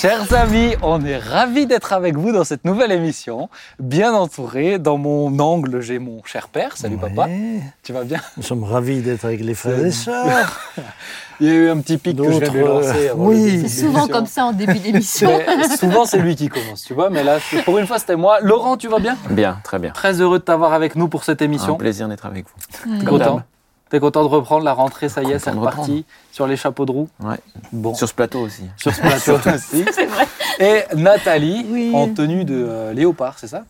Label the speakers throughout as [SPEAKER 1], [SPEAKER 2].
[SPEAKER 1] Chers amis, on est ravis d'être avec vous dans cette nouvelle émission, bien entouré. Dans mon angle, j'ai mon cher père. Salut
[SPEAKER 2] Ouais.
[SPEAKER 1] papa, tu vas bien?
[SPEAKER 2] Nous sommes ravis d'être avec les frères et sœurs.
[SPEAKER 1] Il y a eu un petit pic que je vais lui
[SPEAKER 2] D'autres,
[SPEAKER 1] lancer.
[SPEAKER 2] euh,
[SPEAKER 1] avant
[SPEAKER 2] oui.
[SPEAKER 1] de
[SPEAKER 3] C'est souvent comme ça en début d'émission.
[SPEAKER 1] Souvent, c'est lui qui commence, tu vois. Mais là, pour une fois, c'était moi. Laurent, tu vas bien?
[SPEAKER 4] Bien, très bien.
[SPEAKER 1] Très heureux de t'avoir avec nous pour cette
[SPEAKER 4] Un
[SPEAKER 1] émission.
[SPEAKER 4] plaisir d'être avec vous.
[SPEAKER 1] Content. T'es content de reprendre la rentrée, ça y est, c'est reparti sur les chapeaux de roue.
[SPEAKER 4] Ouais.
[SPEAKER 1] Bon, sur,
[SPEAKER 4] Sur ce plateau aussi.
[SPEAKER 1] ce plateau aussi.
[SPEAKER 3] C'est vrai.
[SPEAKER 1] Et Nathalie,
[SPEAKER 3] Oui.
[SPEAKER 1] en tenue de euh, léopard, c'est ça?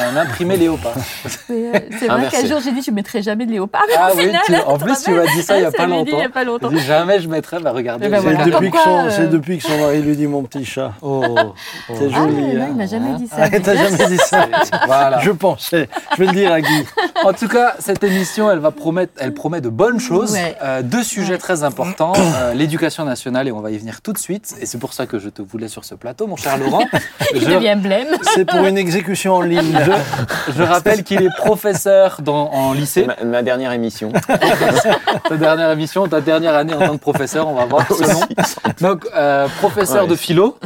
[SPEAKER 1] Un imprimé léopard.
[SPEAKER 3] C'est c'est vrai qu'un jour j'ai dit je mettrai jamais de léopard.
[SPEAKER 1] Ah oui,
[SPEAKER 3] final,
[SPEAKER 1] tu- en plus, tu m'as dit ça il y a pas
[SPEAKER 3] dit
[SPEAKER 1] longtemps.
[SPEAKER 3] Y a pas longtemps.
[SPEAKER 1] Je dis jamais je mettrai, bah regardez.
[SPEAKER 3] Eh ben voilà.
[SPEAKER 2] C'est
[SPEAKER 3] Comme
[SPEAKER 2] depuis, que
[SPEAKER 3] quoi,
[SPEAKER 2] son,
[SPEAKER 3] euh,
[SPEAKER 2] c'est depuis que son mari lui dit mon petit chat.
[SPEAKER 1] Oh, oh.
[SPEAKER 2] C'est
[SPEAKER 3] Ah
[SPEAKER 2] joli.
[SPEAKER 3] non,
[SPEAKER 2] hein.
[SPEAKER 3] il m'a jamais dit ça.
[SPEAKER 2] Ah, T'as jamais dit ça
[SPEAKER 1] Voilà.
[SPEAKER 2] Je pensais. Je vais le dire à Guy.
[SPEAKER 1] En tout cas, cette émission, elle va promettre, elle promet de bonnes choses.
[SPEAKER 3] Ouais.
[SPEAKER 1] Euh, deux sujets
[SPEAKER 3] Ouais.
[SPEAKER 1] très importants euh, l'éducation nationale et on va y venir tout de suite. Et c'est pour ça que je te voulais sur ce plateau, mon cher Laurent.
[SPEAKER 3] Il
[SPEAKER 1] je,
[SPEAKER 3] devient blême.
[SPEAKER 2] C'est pour une exécution en ligne.
[SPEAKER 1] Je- je rappelle qu'il est professeur dans, en lycée.
[SPEAKER 4] Ma, ma dernière émission.
[SPEAKER 1] Ta dernière émission, ta dernière année en tant que professeur, on va voir selon. Donc, euh, professeur
[SPEAKER 4] Ouais.
[SPEAKER 1] de philo.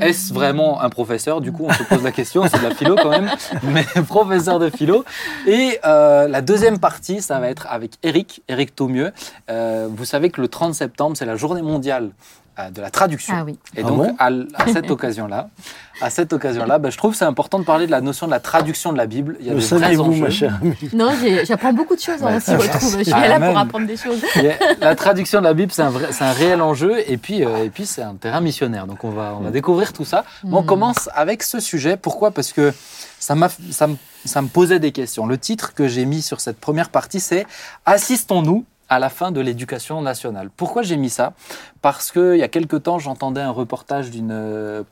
[SPEAKER 1] Est-ce vraiment un professeur? Du coup, on se pose la question, c'est de la philo quand même, mais professeur de philo. Et euh, la deuxième partie, ça va être avec Eric, Eric Taumieux. Euh, vous savez que le 30 septembre, c'est la journée mondiale de la traduction.
[SPEAKER 3] Ah oui.
[SPEAKER 1] Et
[SPEAKER 2] Ah
[SPEAKER 1] donc,
[SPEAKER 2] bon
[SPEAKER 1] à, cette occasion-là, à cette occasion-là, bah, je trouve que c'est important de parler de la notion de la traduction de la Bible. Il y a
[SPEAKER 2] Le
[SPEAKER 1] des enjeux.
[SPEAKER 2] ma chère amie?
[SPEAKER 3] Non, j'apprends beaucoup de choses. hein, on s'y retrouve. Je suis
[SPEAKER 1] Ah,
[SPEAKER 3] là
[SPEAKER 1] même.
[SPEAKER 3] pour apprendre des choses.
[SPEAKER 1] La traduction de la Bible, c'est un, vrai- c'est un réel enjeu, et puis, euh, et puis c'est un terrain missionnaire. Donc on va, on va découvrir tout ça. Mais on
[SPEAKER 3] Mm.
[SPEAKER 1] commence avec ce sujet. Pourquoi? Parce que ça, m'a, ça, me, ça me posait des questions. Le titre que j'ai mis sur cette première partie, c'est Assistons-nous à la fin de l'éducation nationale. Pourquoi j'ai mis ça? Parce qu'il y a quelque temps, j'entendais un reportage d'une, euh,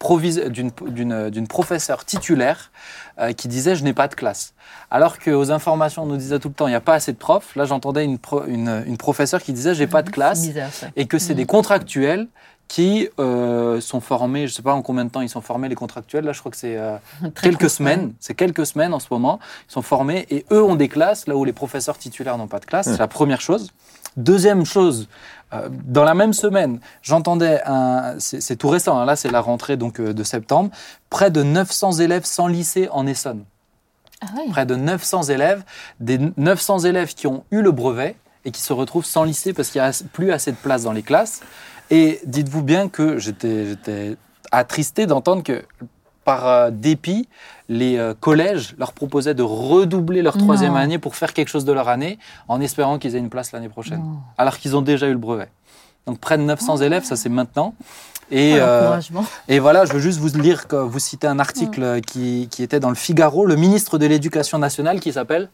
[SPEAKER 1] d'une, d'une professeure titulaire euh, qui disait « je n'ai pas de classe ». Alors qu'aux informations, on nous disait tout le temps « il n'y a pas assez de profs ». Là, j'entendais une, pro- une, une professeure qui disait « j'ai pas de classe
[SPEAKER 3] bizarre ça.
[SPEAKER 1] et que c'est
[SPEAKER 3] Mhm.
[SPEAKER 1] des contractuels qui euh, sont formés, je ne sais pas en combien de temps ils sont formés, les contractuels, là je crois que c'est euh, quelques
[SPEAKER 3] court,
[SPEAKER 1] semaines, c'est quelques semaines en ce moment, ils sont formés et eux ont des classes, là où les professeurs titulaires n'ont pas de classe, c'est la première chose. Deuxième chose, euh, dans la même semaine, j'entendais, c'est tout récent, hein, là c'est la rentrée donc euh, de septembre, près de 900 élèves sans lycée en Essonne
[SPEAKER 3] Ah oui.
[SPEAKER 1] près de 900 élèves, des 900 élèves qui ont eu le brevet et qui se retrouvent sans lycée parce qu'il n'y a plus assez de place dans les classes. Et dites-vous bien que j'étais j'étais attristé d'entendre que par euh, dépit, les euh, collèges leur proposaient de redoubler leur troisième
[SPEAKER 3] Non.
[SPEAKER 1] année pour faire quelque chose de leur année en espérant qu'ils aient une place l'année prochaine,
[SPEAKER 3] Non.
[SPEAKER 1] alors qu'ils ont déjà eu le brevet. Donc près de 900 élèves, ça c'est maintenant. Et,
[SPEAKER 3] Oh,
[SPEAKER 1] euh, et voilà, je veux juste vous lire, que vous citer un article qui, qui était dans le Figaro, le ministre de l'Éducation nationale qui s'appelle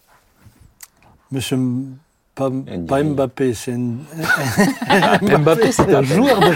[SPEAKER 2] Monsieur pas, Mbappé, c'est une-
[SPEAKER 1] Mbappé, c'est un joueur de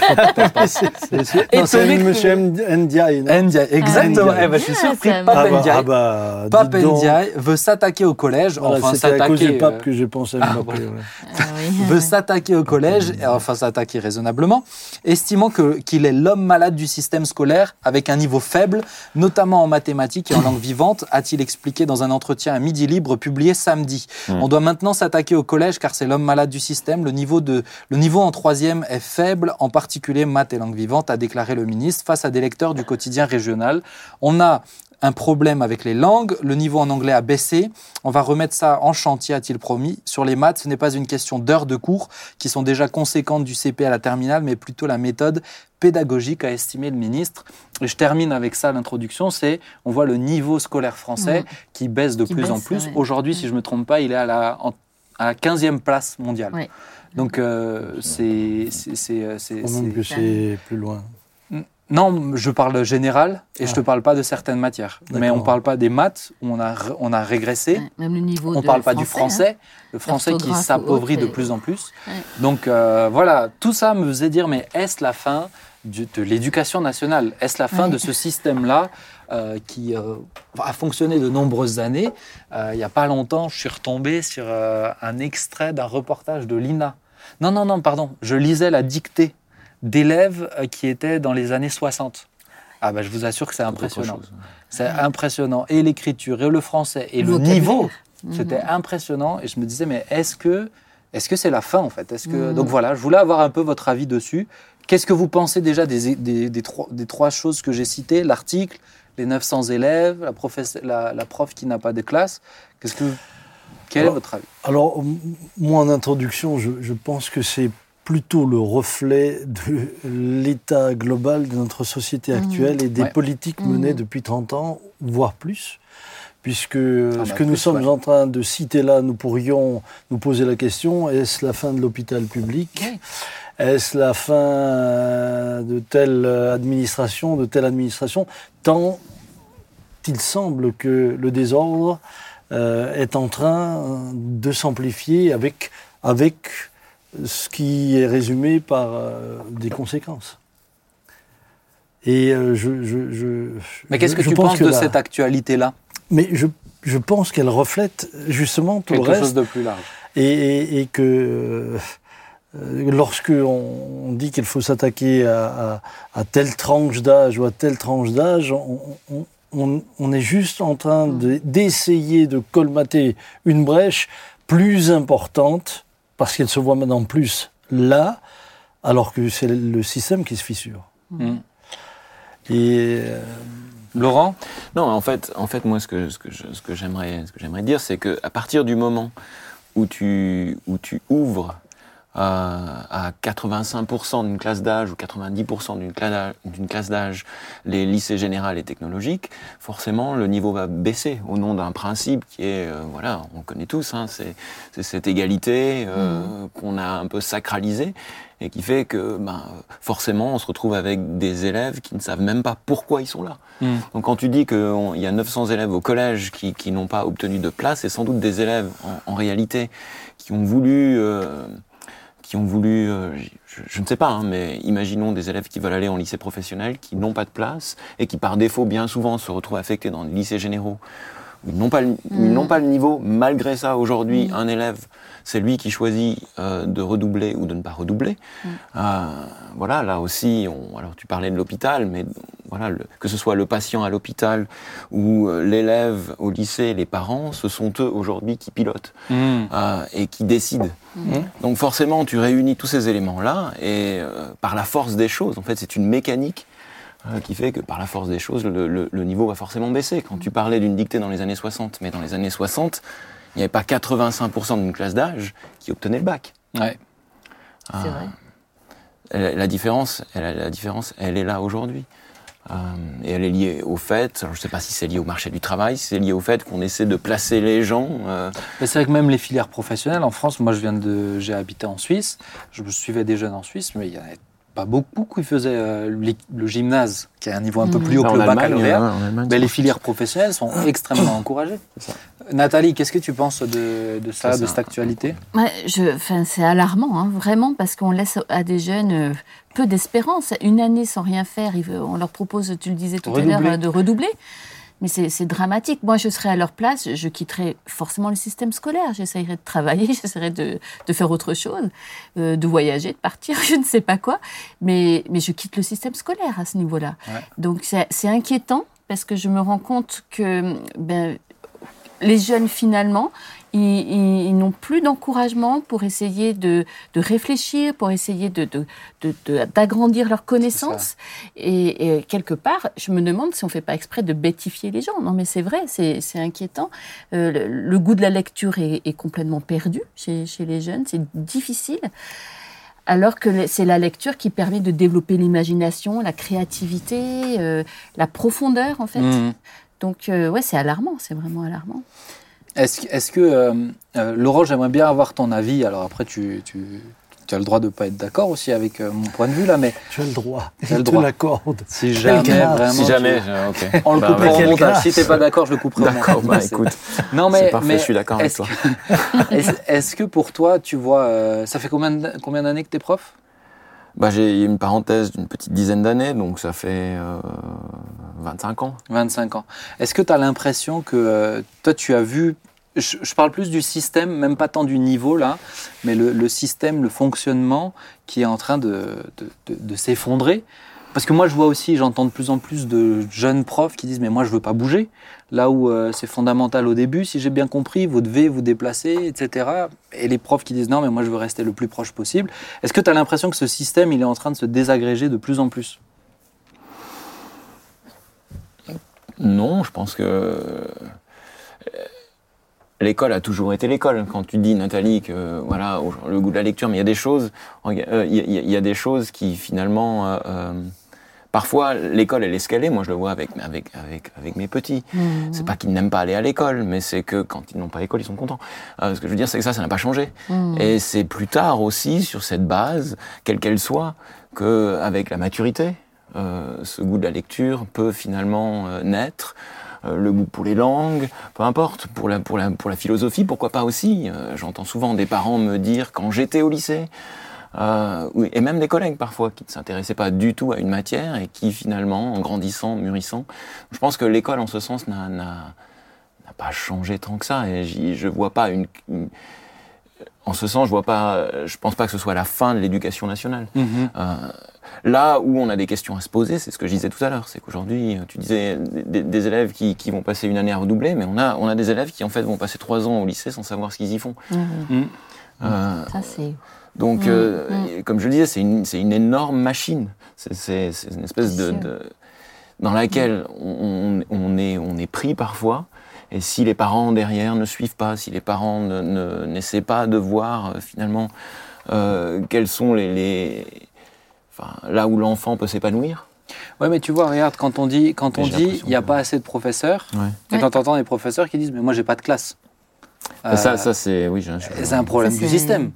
[SPEAKER 2] c'est- c'est- Monsieur M- Ndiaye. non?
[SPEAKER 1] Ndiaye. Exactement. Eh ben, je suis
[SPEAKER 3] Ah,
[SPEAKER 1] surpris.
[SPEAKER 3] ça
[SPEAKER 1] Pape
[SPEAKER 2] Ah bah,
[SPEAKER 1] Ndiaye.
[SPEAKER 2] ah bah,
[SPEAKER 1] Pape. Ndiaye veut s'attaquer au collège,
[SPEAKER 2] Voilà,
[SPEAKER 1] enfin
[SPEAKER 2] C'était à cause du
[SPEAKER 1] s'attaquer,
[SPEAKER 2] pape
[SPEAKER 1] euh,
[SPEAKER 2] que j'ai pensé à
[SPEAKER 1] ah,
[SPEAKER 2] Mbappé.
[SPEAKER 1] bon.
[SPEAKER 2] ouais.
[SPEAKER 3] Ah oui.
[SPEAKER 1] veut s'attaquer au collège, et enfin s'attaquer raisonnablement, estimant que qu'il est l'homme malade du système scolaire avec un niveau faible, notamment en mathématiques et en langue vivante, a-t-il expliqué dans un entretien à Midi Libre publié samedi.
[SPEAKER 4] Mm.
[SPEAKER 1] On doit maintenant s'attaquer au collège car c'est l'homme malade du système. Le niveau de le niveau en troisième est faible, en particulier maths et langue vivante, a déclaré le ministre face à des lecteurs du quotidien régional. On a un problème avec les langues, le niveau en anglais a baissé, on va remettre ça en chantier, a-t-il promis. Sur les maths, ce n'est pas une question d'heures de cours qui sont déjà conséquentes du CP à la terminale, mais plutôt la méthode pédagogique a estimé le ministre. Et je termine avec ça l'introduction, c'est on voit le niveau scolaire français
[SPEAKER 3] Mhm.
[SPEAKER 1] qui baisse de
[SPEAKER 3] Qui
[SPEAKER 1] plus en plus.
[SPEAKER 3] ouais.
[SPEAKER 1] Aujourd'hui, si je ne me trompe pas, il est à la, en- à la 15e place mondiale.
[SPEAKER 3] Ouais.
[SPEAKER 1] Donc euh, c'est... c'est- c'est- euh, c'est-
[SPEAKER 2] Faut même
[SPEAKER 1] c'est-
[SPEAKER 2] que c'est plus loin.
[SPEAKER 1] non, je parle général et je
[SPEAKER 2] Ah.
[SPEAKER 1] te parle pas de certaines matières. Mais on parle pas des maths où on a, on a régressé.
[SPEAKER 3] Ouais, Même le niveau
[SPEAKER 1] On
[SPEAKER 3] de
[SPEAKER 1] parle pas du
[SPEAKER 3] hein.
[SPEAKER 1] français, le français qui s'appauvrit de plus en plus.
[SPEAKER 3] Ouais.
[SPEAKER 1] Donc euh, voilà, tout ça me faisait dire, mais est-ce la fin de l'éducation nationale? Est-ce la fin
[SPEAKER 3] Ouais.
[SPEAKER 1] de ce système-là? Euh, qui euh, a fonctionné de nombreuses années Euh, Il n'y a pas longtemps, je suis retombé sur euh, un extrait d'un reportage de l'INA. Non, non, non, pardon, je lisais la dictée d'élèves euh, qui étaient dans les années 60. Ah bah, je vous assure que c'est impressionnant. C'est impressionnant. Et l'écriture, et le français, et le niveau.
[SPEAKER 3] Mhm.
[SPEAKER 1] C'était impressionnant. Et je me disais, mais est-ce que est-ce que c'est la fin en fait? Est-ce que
[SPEAKER 3] Mhm.
[SPEAKER 1] donc voilà, je voulais avoir un peu votre avis dessus. Qu'est-ce que vous pensez déjà des, des, des trois, des trois choses que j'ai citées? L'article, les 900 élèves, la, professe- la, la prof qui n'a pas de classe. Qu'est-ce que, quel est
[SPEAKER 2] Alors-
[SPEAKER 1] votre avis?
[SPEAKER 2] Alors, m- moi, en introduction, je, je pense que c'est plutôt le reflet de l'état global de notre société
[SPEAKER 3] Mhm.
[SPEAKER 2] actuelle et des
[SPEAKER 1] Ouais.
[SPEAKER 2] politiques menées
[SPEAKER 3] Mhm.
[SPEAKER 2] depuis 30 ans, voire plus. Puisque
[SPEAKER 1] bah,
[SPEAKER 2] ce que nous
[SPEAKER 1] plus,
[SPEAKER 2] sommes
[SPEAKER 1] ouais.
[SPEAKER 2] en train de citer là, nous pourrions nous poser la question, est-ce la fin de l'hôpital public?
[SPEAKER 3] Oui.
[SPEAKER 2] Est-ce la fin de telle administration, de telle administration Tant il semble que le désordre euh, est en train de s'amplifier avec, avec ce qui est résumé par euh, des conséquences. Et euh, je, je, je-
[SPEAKER 1] Mais qu'est-ce que
[SPEAKER 2] je
[SPEAKER 1] tu
[SPEAKER 2] pense
[SPEAKER 1] penses de cette actualité-là?
[SPEAKER 2] Mais je, je pense qu'elle reflète justement tout le
[SPEAKER 1] Quelque
[SPEAKER 2] reste
[SPEAKER 1] chose de plus large.
[SPEAKER 2] et, et- et que euh, lorsque on, on dit qu'il faut s'attaquer à, à- à telle tranche d'âge ou à telle tranche d'âge, on, on- on- on est juste en train de- d'essayer de colmater une brèche plus importante parce qu'elle se voit maintenant plus là, alors que c'est le système qui se fissure.
[SPEAKER 1] Mm.
[SPEAKER 2] Et euh,
[SPEAKER 1] Laurent?
[SPEAKER 4] Non, en fait, en fait, moi, ce que, ce que, je- ce que j'aimerais, ce que j'aimerais dire, c'est que à partir du moment où tu, où tu ouvres euh, à 85% d'une classe d'âge ou 90% d'une classe d'âge- d'une classe d'âge les lycées généraux et technologiques, forcément le niveau va baisser au nom d'un principe qui est, euh, voilà, on le connaît tous, hein, c'est c'est cette égalité euh, qu'on a un peu sacralisée et qui fait que ben, forcément on se retrouve avec des élèves qui ne savent même pas pourquoi ils sont là.
[SPEAKER 1] Mm.
[SPEAKER 4] Donc quand tu dis qu'il y a 900 élèves au collège qui, qui n'ont pas obtenu de place, c'est sans doute des élèves en, en réalité qui ont voulu, euh, qui ont voulu, euh, je, je ne sais pas, hein, mais imaginons des élèves qui veulent aller en lycée professionnel, qui n'ont pas de place et qui par défaut bien souvent se retrouvent affectés dans des lycées généraux. où Ils n'ont pas, le- où ils n'ont pas le niveau. Malgré ça, aujourd'hui, un élève, c'est lui qui choisit euh, de redoubler ou de ne pas redoubler. Euh, voilà, là aussi, on, alors tu parlais de l'hôpital, mais voilà, le- que ce soit le patient à l'hôpital ou euh, l'élève au lycée, les parents, ce sont eux aujourd'hui qui pilotent
[SPEAKER 1] Mm.
[SPEAKER 4] euh, et qui décident. Donc forcément, tu réunis tous ces éléments-là et euh, par la force des choses, en fait, c'est une mécanique qui fait que par la force des choses, le, le- le niveau va forcément baisser. Quand tu parlais d'une dictée dans les années 60, mais dans les années 60, il n'y avait pas 85% d'une classe d'âge qui obtenait le bac.
[SPEAKER 1] Ouais.
[SPEAKER 3] C'est
[SPEAKER 4] Ah.
[SPEAKER 3] vrai.
[SPEAKER 4] Elle- La différence, elle, la différence, elle est là aujourd'hui. Euh, et elle est liée au fait, alors je ne sais pas si c'est lié au marché du travail, si c'est lié au fait qu'on essaie de placer les gens. euh,
[SPEAKER 1] Mais c'est vrai que même les filières professionnelles en France, moi je viens de, j'ai habité en Suisse, je me suivais des jeunes en Suisse, mais il y en avait pas beaucoup qui faisaient euh, le, le gymnase, qui est un niveau un peu
[SPEAKER 3] Mhm.
[SPEAKER 1] plus haut que le baccalauréat.
[SPEAKER 4] hein,
[SPEAKER 1] Ben, les
[SPEAKER 4] beaucoup
[SPEAKER 1] filières professionnelles sont extrêmement encouragées.
[SPEAKER 4] Ça.
[SPEAKER 1] Nathalie, qu'est-ce que tu penses de, de ça,
[SPEAKER 4] Ça,
[SPEAKER 1] de cette actualité?
[SPEAKER 3] Ouais, c'est alarmant, hein, vraiment, parce qu'on laisse à des jeunes euh, peu d'espérance. Une année sans rien faire, ils on leur propose, tu le disais tout à l'heure, euh, de redoubler. Mais c'est dramatique. Moi, je serais à leur place, je quitterais forcément le système scolaire. J'essayerais de travailler, j'essaierais de, de faire autre chose, euh, de voyager, de partir, je ne sais pas quoi. Mais, mais je quitte le système scolaire à ce niveau-là.
[SPEAKER 1] Ouais.
[SPEAKER 3] Donc, c'est c'est inquiétant parce que je me rends compte que ben, les jeunes, finalement, ils, ils- ils n'ont plus d'encouragement pour essayer de, de réfléchir, pour essayer de, de- de- d'agrandir leurs connaissances. Et, et quelque part, je me demande si on ne fait pas exprès de bêtifier les gens. Non, mais c'est vrai, c'est, inquiétant. Euh, le, le goût de la lecture est, est complètement perdu chez, chez les jeunes. C'est difficile. Alors que c'est la lecture qui permet de développer l'imagination, la créativité, euh, la profondeur, en fait.
[SPEAKER 1] Mhm.
[SPEAKER 3] Donc, euh, ouais, c'est alarmant, c'est vraiment alarmant.
[SPEAKER 1] Est-ce que, euh, euh, Laurent, j'aimerais bien avoir ton avis. Alors après, tu, tu, tu as le droit de ne pas être d'accord aussi avec euh, mon point de vue là, mais
[SPEAKER 2] tu as le droit.
[SPEAKER 1] Tu as le
[SPEAKER 2] Je te
[SPEAKER 1] droit.
[SPEAKER 2] l'accorde.
[SPEAKER 1] si jamais vraiment,
[SPEAKER 4] Si jamais, ok.
[SPEAKER 1] on le
[SPEAKER 4] Bah,
[SPEAKER 1] coupera
[SPEAKER 2] Quelle
[SPEAKER 1] montage.
[SPEAKER 2] grâce.
[SPEAKER 1] Si t'es pas d'accord, je le couperai au
[SPEAKER 4] D'accord,
[SPEAKER 1] montage.
[SPEAKER 4] bah
[SPEAKER 1] C'est-
[SPEAKER 4] écoute,
[SPEAKER 1] Non mais,
[SPEAKER 4] c'est parfait,
[SPEAKER 1] mais
[SPEAKER 4] je suis d'accord avec
[SPEAKER 1] est-ce
[SPEAKER 4] toi.
[SPEAKER 1] que- Est-ce que pour toi, tu vois, euh, ça fait combien combien d'années que t'es prof?
[SPEAKER 4] Bah, j'ai une parenthèse d'une petite dizaine d'années, donc ça fait euh, 25 ans.
[SPEAKER 1] 25 ans. Est-ce que tu as l'impression que euh, toi, tu as vu, je, parle plus du système, même pas tant du niveau là, mais le, système, le fonctionnement qui est en train de s'effondrer Parce que moi, je vois aussi, j'entends de plus en plus de jeunes profs qui disent Mais moi, je veux pas bouger. Là où euh, c'est fondamental au début, si j'ai bien compris, vous devez vous déplacer, etc. Et les profs qui disent Non, mais moi, je veux rester le plus proche possible. Est-ce que tu as l'impression que ce système, il est en train de se désagréger de plus en plus?
[SPEAKER 4] Non, je pense que euh, l'école a toujours été l'école. Quand tu dis Nathalie que voilà le goût de la lecture, mais il y a des choses, euh, il y, des choses qui finalement Parfois, l'école, elle est scalée. Moi, je le vois avec, avec, avec, avec mes petits. Mmh. C'est pas qu'ils n'aiment pas aller à l'école, mais c'est que quand ils n'ont pas l'école, ils sont contents. Euh, ce que je veux dire, c'est que ça, ça n'a pas changé. Mmh. Et c'est plus tard aussi, sur cette base, quelle qu'elle soit, qu'avec la maturité, euh, ce goût de la lecture peut finalement euh, naître. Le goût pour les langues, peu importe, pour la, pour la, pour la philosophie, pourquoi pas aussi. Euh, j'entends souvent des parents me dire, quand j'étais au lycée, euh, et même des collègues parfois qui ne s'intéressaient pas du tout à une matière et qui finalement, en grandissant, mûrissant, je pense que l'école en ce sens n'a pas changé tant que ça. Et je vois pas une, une, en ce sens, je vois pas, je pense pas que ce soit la fin de l'éducation nationale.
[SPEAKER 1] Mmh.
[SPEAKER 4] Euh, là où on a des questions à se poser, c'est ce que je disais tout à l'heure, c'est qu'aujourd'hui, tu disais des, des élèves qui, qui, vont passer une année à redoubler, mais on a, on a des élèves qui en fait vont passer trois ans au lycée sans savoir ce qu'ils y font.
[SPEAKER 3] Mmh. Euh, ça c'est
[SPEAKER 4] donc,
[SPEAKER 3] Mmh,
[SPEAKER 4] euh,
[SPEAKER 3] mmh.
[SPEAKER 4] comme je le disais, c'est une, énorme machine. C'est, une espèce de, dans laquelle on, on est, on est pris parfois. Et si les parents derrière ne suivent pas, si les parents ne, ne- n'essaient pas de voir euh, finalement euh, quels sont les, les- enfin, là où l'enfant peut s'épanouir.
[SPEAKER 1] Ouais, mais tu vois, regarde, quand on dit, quand on dit, il n'y a
[SPEAKER 4] que-
[SPEAKER 1] pas assez de professeurs,
[SPEAKER 4] Ouais.
[SPEAKER 1] et
[SPEAKER 3] Ouais.
[SPEAKER 1] quand on entend des professeurs qui disent, mais moi, j'ai pas de classe. Euh,
[SPEAKER 4] ça, ça c'est oui.
[SPEAKER 1] c'est un problème
[SPEAKER 3] Ça,
[SPEAKER 1] du système.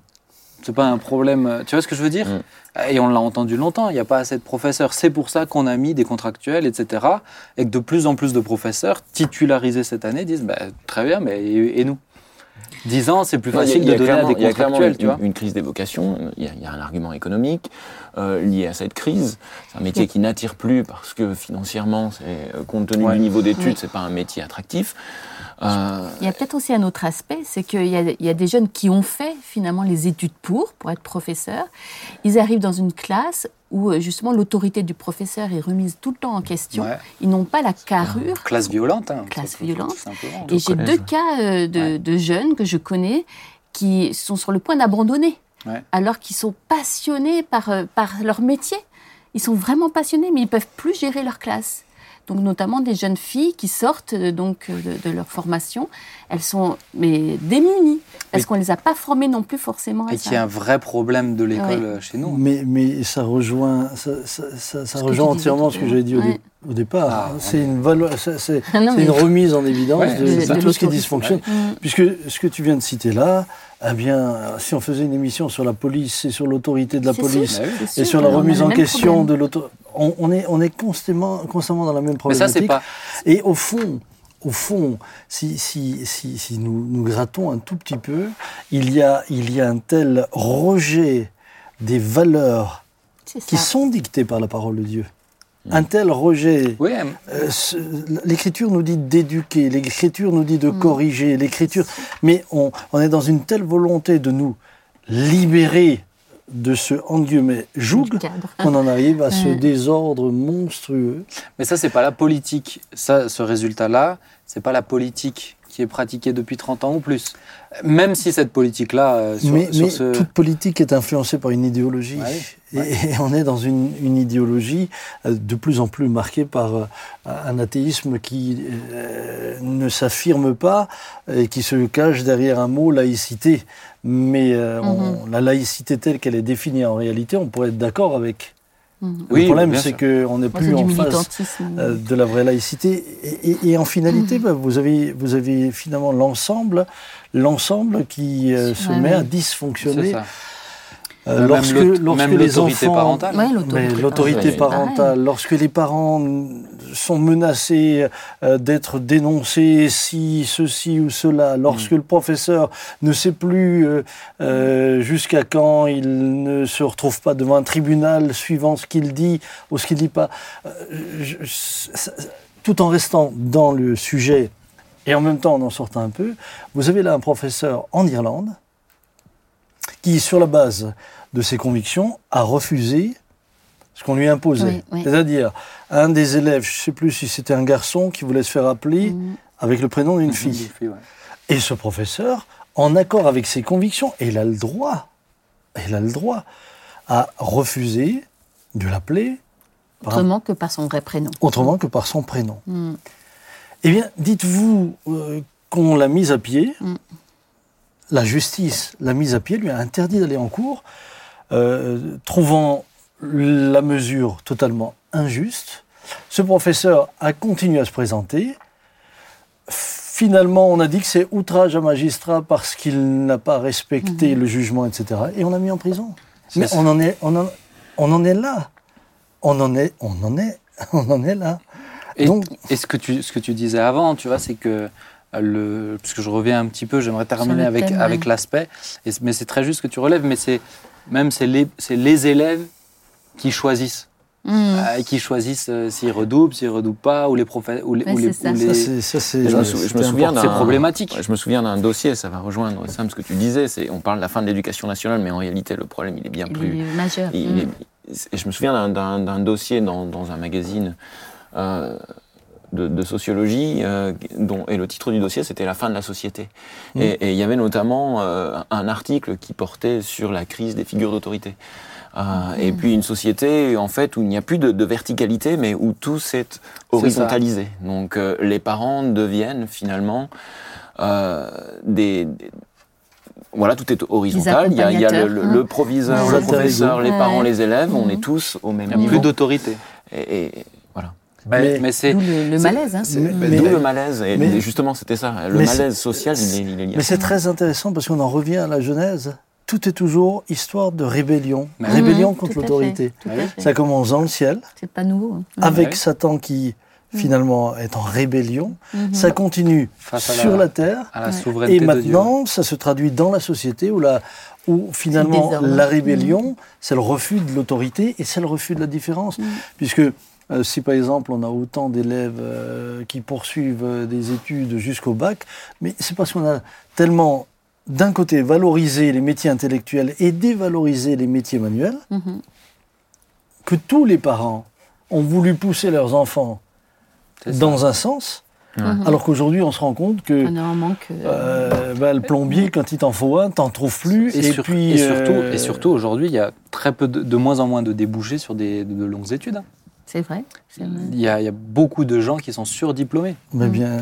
[SPEAKER 1] C'est pas un problème. euh, Tu vois ce que je veux dire
[SPEAKER 4] Mm.
[SPEAKER 1] Et on l'a entendu longtemps. Il n'y a pas assez de professeurs. C'est pour ça qu'on a mis des contractuels, etc. Et que de plus en plus de professeurs titularisés cette année disent, bah, très bien, mais et, et nous? 10 ans, c'est plus facile
[SPEAKER 4] a
[SPEAKER 1] de donner à des
[SPEAKER 4] il y a clairement
[SPEAKER 1] contractuels,
[SPEAKER 4] une,
[SPEAKER 1] tu vois.
[SPEAKER 4] une- une crise des vocations. Il y, a, il y a un argument économique euh, lié à cette crise. C'est un métier qui n'attire plus parce que financièrement, c'est euh, compte tenu
[SPEAKER 1] Ouais.
[SPEAKER 4] du niveau d'études,
[SPEAKER 3] Oui.
[SPEAKER 4] c'est pas un métier attractif. Euh,
[SPEAKER 3] Il y a peut-être aussi un autre aspect, c'est qu'il y, y a des jeunes qui ont fait finalement les études pour, pour être professeurs. Ils arrivent dans une classe où euh, justement l'autorité du professeur est remise tout le temps en question.
[SPEAKER 1] Ouais.
[SPEAKER 3] Ils n'ont pas la carrure.
[SPEAKER 1] Classe violente. Hein,
[SPEAKER 3] Classe violente. Et j'ai deux cas euh, de,
[SPEAKER 1] Ouais.
[SPEAKER 3] de jeunes que je connais qui sont sur le point d'abandonner,
[SPEAKER 1] Ouais.
[SPEAKER 3] alors qu'ils sont passionnés par, euh, par leur métier. Ils sont vraiment passionnés, mais ils peuvent plus gérer leur classe. Donc notamment des jeunes filles qui sortent euh, donc euh, de, de leur formation, elles sont mais démunies parce qu'on les a pas formées non plus forcément à
[SPEAKER 1] Et
[SPEAKER 3] ça.
[SPEAKER 1] qu'il y a un vrai problème de l'école chez nous.
[SPEAKER 2] Mais, mais ça rejoint, ça, ça, ça- ça
[SPEAKER 3] Ce que
[SPEAKER 2] rejoint entièrement ce que j'avais dit au, dé-
[SPEAKER 3] Ouais.
[SPEAKER 2] au départ.
[SPEAKER 1] Ah,
[SPEAKER 2] c'est une, valeur, ça- c'est,
[SPEAKER 3] non,
[SPEAKER 2] c'est une remise en évidence
[SPEAKER 1] Ouais,
[SPEAKER 2] de, tout ce qui dysfonctionne.
[SPEAKER 3] Mm.
[SPEAKER 2] Puisque ce que tu viens de citer là, eh bien, si on faisait une émission sur la police et sur l'autorité de la
[SPEAKER 3] C'est
[SPEAKER 2] police
[SPEAKER 3] sûr,
[SPEAKER 1] Bah
[SPEAKER 2] et
[SPEAKER 3] sûr,
[SPEAKER 2] sur la remise en question
[SPEAKER 3] problème.
[SPEAKER 2] de l'autorité, on, on est, on est constamment, constamment dans la même
[SPEAKER 1] Mais ça, c'est
[SPEAKER 2] problématique.
[SPEAKER 1] pas.
[SPEAKER 2] Et au fond, au fond, si, si, si, si nous, nous grattons un tout petit peu, il y a, il y a un tel rejet des valeurs qui sont dictées par la parole de Dieu. Un tel rejet.
[SPEAKER 1] Oui,
[SPEAKER 2] euh, L'écriture nous dit d'éduquer, l'écriture nous dit de
[SPEAKER 3] Mm.
[SPEAKER 2] corriger, l'écriture. Mais on, on est dans une telle volonté de nous libérer de ce, en guillemets, joug, qu'on en arrive à ce désordre monstrueux.
[SPEAKER 1] Mais ça, c'est pas la politique. Ça, ce résultat-là, c'est pas la politique qui est pratiquée depuis 30 ans ou plus. Même si cette politique-là, euh, sur,
[SPEAKER 2] mais
[SPEAKER 1] sur
[SPEAKER 2] mais
[SPEAKER 1] ce...
[SPEAKER 2] toute politique est influencée par une idéologie.
[SPEAKER 1] Ouais,
[SPEAKER 2] Et, et on est dans une, une idéologie euh, de plus en plus marquée par euh, un athéisme qui euh, ne s'affirme pas et qui se cache derrière un mot laïcité. Mais euh, on- la laïcité telle qu'elle est définie en réalité, on pourrait être d'accord avec.
[SPEAKER 3] Mhm.
[SPEAKER 2] Le problème, c'est qu'on n'est plus en phase
[SPEAKER 3] militantisme.
[SPEAKER 2] euh, de la vraie laïcité. Et, et- et en finalité,
[SPEAKER 3] Mhm.
[SPEAKER 2] bah, vous, avez, vous avez finalement l'ensemble, l'ensemble qui euh, se
[SPEAKER 3] Ouais,
[SPEAKER 2] met à
[SPEAKER 1] C'est
[SPEAKER 2] dysfonctionner
[SPEAKER 1] ça.
[SPEAKER 2] Euh,
[SPEAKER 1] Même
[SPEAKER 2] lorsque, lorsque
[SPEAKER 1] même
[SPEAKER 2] les
[SPEAKER 1] l'autorité
[SPEAKER 2] enfants,
[SPEAKER 1] parentale.
[SPEAKER 3] Ouais, l'autorité parentale.
[SPEAKER 2] parentale, lorsque les parents sont menacés euh, d'être dénoncés si ceci ou cela, lorsque le professeur ne sait plus euh, euh, jusqu'à quand il ne se retrouve pas devant un tribunal suivant ce qu'il dit ou ce qu'il dit pas, euh, je- je- ça- tout en restant dans le sujet et en même temps en en sortant un peu, vous avez là un professeur en Irlande qui, sur la base de ses convictions, a refusé ce qu'on lui imposait.
[SPEAKER 3] Oui, oui.
[SPEAKER 2] C'est-à-dire, un des élèves, je ne sais plus si c'était un garçon qui voulait se faire appeler
[SPEAKER 3] Mhm.
[SPEAKER 2] avec le prénom d'une
[SPEAKER 1] Une
[SPEAKER 2] fille.
[SPEAKER 1] fille, ouais.
[SPEAKER 2] Et ce professeur, en accord avec ses convictions, et il a le droit, il a le droit, à refuser de l'appeler un-
[SPEAKER 3] Autrement que par son vrai prénom.
[SPEAKER 2] autrement que par son prénom.
[SPEAKER 3] Mm.
[SPEAKER 2] Eh bien, dites-vous euh, qu'on l'a mise à pied,
[SPEAKER 3] Mm.
[SPEAKER 2] La justice l'a mise à pied, lui a interdit d'aller en cours, euh, trouvant la mesure totalement injuste. Ce professeur a continué à se présenter. Finalement, on a dit que c'est outrage à magistrat parce qu'il n'a pas respecté le jugement, etc. Et on l'a mis en prison. Mais on en est, on en, on en est là. On en est, on en est, on en est là.
[SPEAKER 1] Et,
[SPEAKER 2] Donc-
[SPEAKER 1] et ce, que tu, ce que tu disais avant, tu vois, c'est que le, parce que je reviens un petit peu, j'aimerais terminer avec,
[SPEAKER 3] thème,
[SPEAKER 1] avec
[SPEAKER 3] ouais.
[SPEAKER 1] l'aspect, mais c'est très juste ce que tu relèves, mais c'est même c'est les, c'est les élèves qui choisissent,
[SPEAKER 3] Mm.
[SPEAKER 1] euh, qui choisissent euh, s'ils redoublent, s'ils redoublent pas, ou les professeurs, ou les,
[SPEAKER 3] Ouais,
[SPEAKER 1] ou les-
[SPEAKER 3] c'est ça.
[SPEAKER 1] ou les-
[SPEAKER 4] Je me, sou- je me
[SPEAKER 2] c'était
[SPEAKER 4] souviens
[SPEAKER 1] c'est problématique.
[SPEAKER 4] Je me souviens d'un dossier, ça va rejoindre Sam ce que tu disais. C'est, on parle de la fin de l'éducation nationale, mais en réalité, le problème, il est bien
[SPEAKER 3] Il
[SPEAKER 4] plus.
[SPEAKER 3] est majeur.
[SPEAKER 4] il
[SPEAKER 3] Mm.
[SPEAKER 4] est- et je me souviens d'un, d'un- d'un dossier dans, dans un magazine euh, de, de sociologie, euh, dont, et le titre du dossier, c'était La fin de la société.
[SPEAKER 2] Mmh.
[SPEAKER 4] Et, il y avait notamment euh, un article qui portait sur la crise des figures d'autorité. Euh, Et puis une société, en fait, où il n'y a plus de, de verticalité, mais où tout s'est horizontalisé. Donc euh, les parents deviennent finalement euh, des, des- Voilà, tout est horizontal. Il y a, il y a le, le- le proviseur, le professeur, les
[SPEAKER 3] Ouais.
[SPEAKER 4] parents, les élèves. On est tous au même
[SPEAKER 1] Il n'y a
[SPEAKER 4] niveau.
[SPEAKER 1] plus d'autorité.
[SPEAKER 4] Et, et voilà.
[SPEAKER 1] Mais,
[SPEAKER 2] Mais-
[SPEAKER 1] mais c'est
[SPEAKER 3] D'où le, le malaise. Hein.
[SPEAKER 1] c'est-
[SPEAKER 2] Mais-
[SPEAKER 4] D'où le malaise. Et,
[SPEAKER 2] mais-
[SPEAKER 4] justement, c'était ça. Le
[SPEAKER 2] mais
[SPEAKER 4] malaise social, il est, il est lié.
[SPEAKER 2] Mais c'est très intéressant parce qu'on en revient à la Genèse. Tout est toujours histoire de rébellion.
[SPEAKER 1] Mais-
[SPEAKER 2] rébellion
[SPEAKER 3] Mhm,
[SPEAKER 2] contre l'autorité. Ça commence dans le ciel,
[SPEAKER 3] C'est pas nouveau. hein.
[SPEAKER 2] avec
[SPEAKER 1] Ouais.
[SPEAKER 2] Satan qui, finalement, est en rébellion.
[SPEAKER 3] Mhm.
[SPEAKER 2] Ça continue
[SPEAKER 1] face
[SPEAKER 2] sur
[SPEAKER 1] la,
[SPEAKER 2] la terre.
[SPEAKER 1] à la souveraineté
[SPEAKER 2] Et
[SPEAKER 1] de Dieu.
[SPEAKER 2] maintenant, ça se traduit dans la société où, la, où finalement la rébellion, c'est le refus de l'autorité et c'est le refus de la différence.
[SPEAKER 3] Mm.
[SPEAKER 2] Puisque euh, si par exemple on a autant d'élèves euh, qui poursuivent euh, des études jusqu'au bac, mais c'est parce qu'on a tellement d'un côté valorisé les métiers intellectuels et dévalorisé les métiers manuels
[SPEAKER 3] Mhm.
[SPEAKER 2] que tous les parents ont voulu pousser leurs enfants
[SPEAKER 1] ça.
[SPEAKER 2] dans un sens,
[SPEAKER 3] Mhm.
[SPEAKER 2] alors qu'aujourd'hui on se rend compte que
[SPEAKER 3] manque. euh,
[SPEAKER 2] euh, bah, le plombier, quand il t'en faut un, t'en trouves plus.
[SPEAKER 1] Et,
[SPEAKER 2] Et,
[SPEAKER 1] sur-
[SPEAKER 2] puis,
[SPEAKER 1] et surtout,
[SPEAKER 2] euh,
[SPEAKER 1] et surtout aujourd'hui, il y a très peu de, de moins en moins de débouchés sur des, de, longues études.
[SPEAKER 3] C'est vrai.
[SPEAKER 1] Il y, a, il y a beaucoup de gens qui sont surdiplômés.
[SPEAKER 3] Mm.
[SPEAKER 2] bien,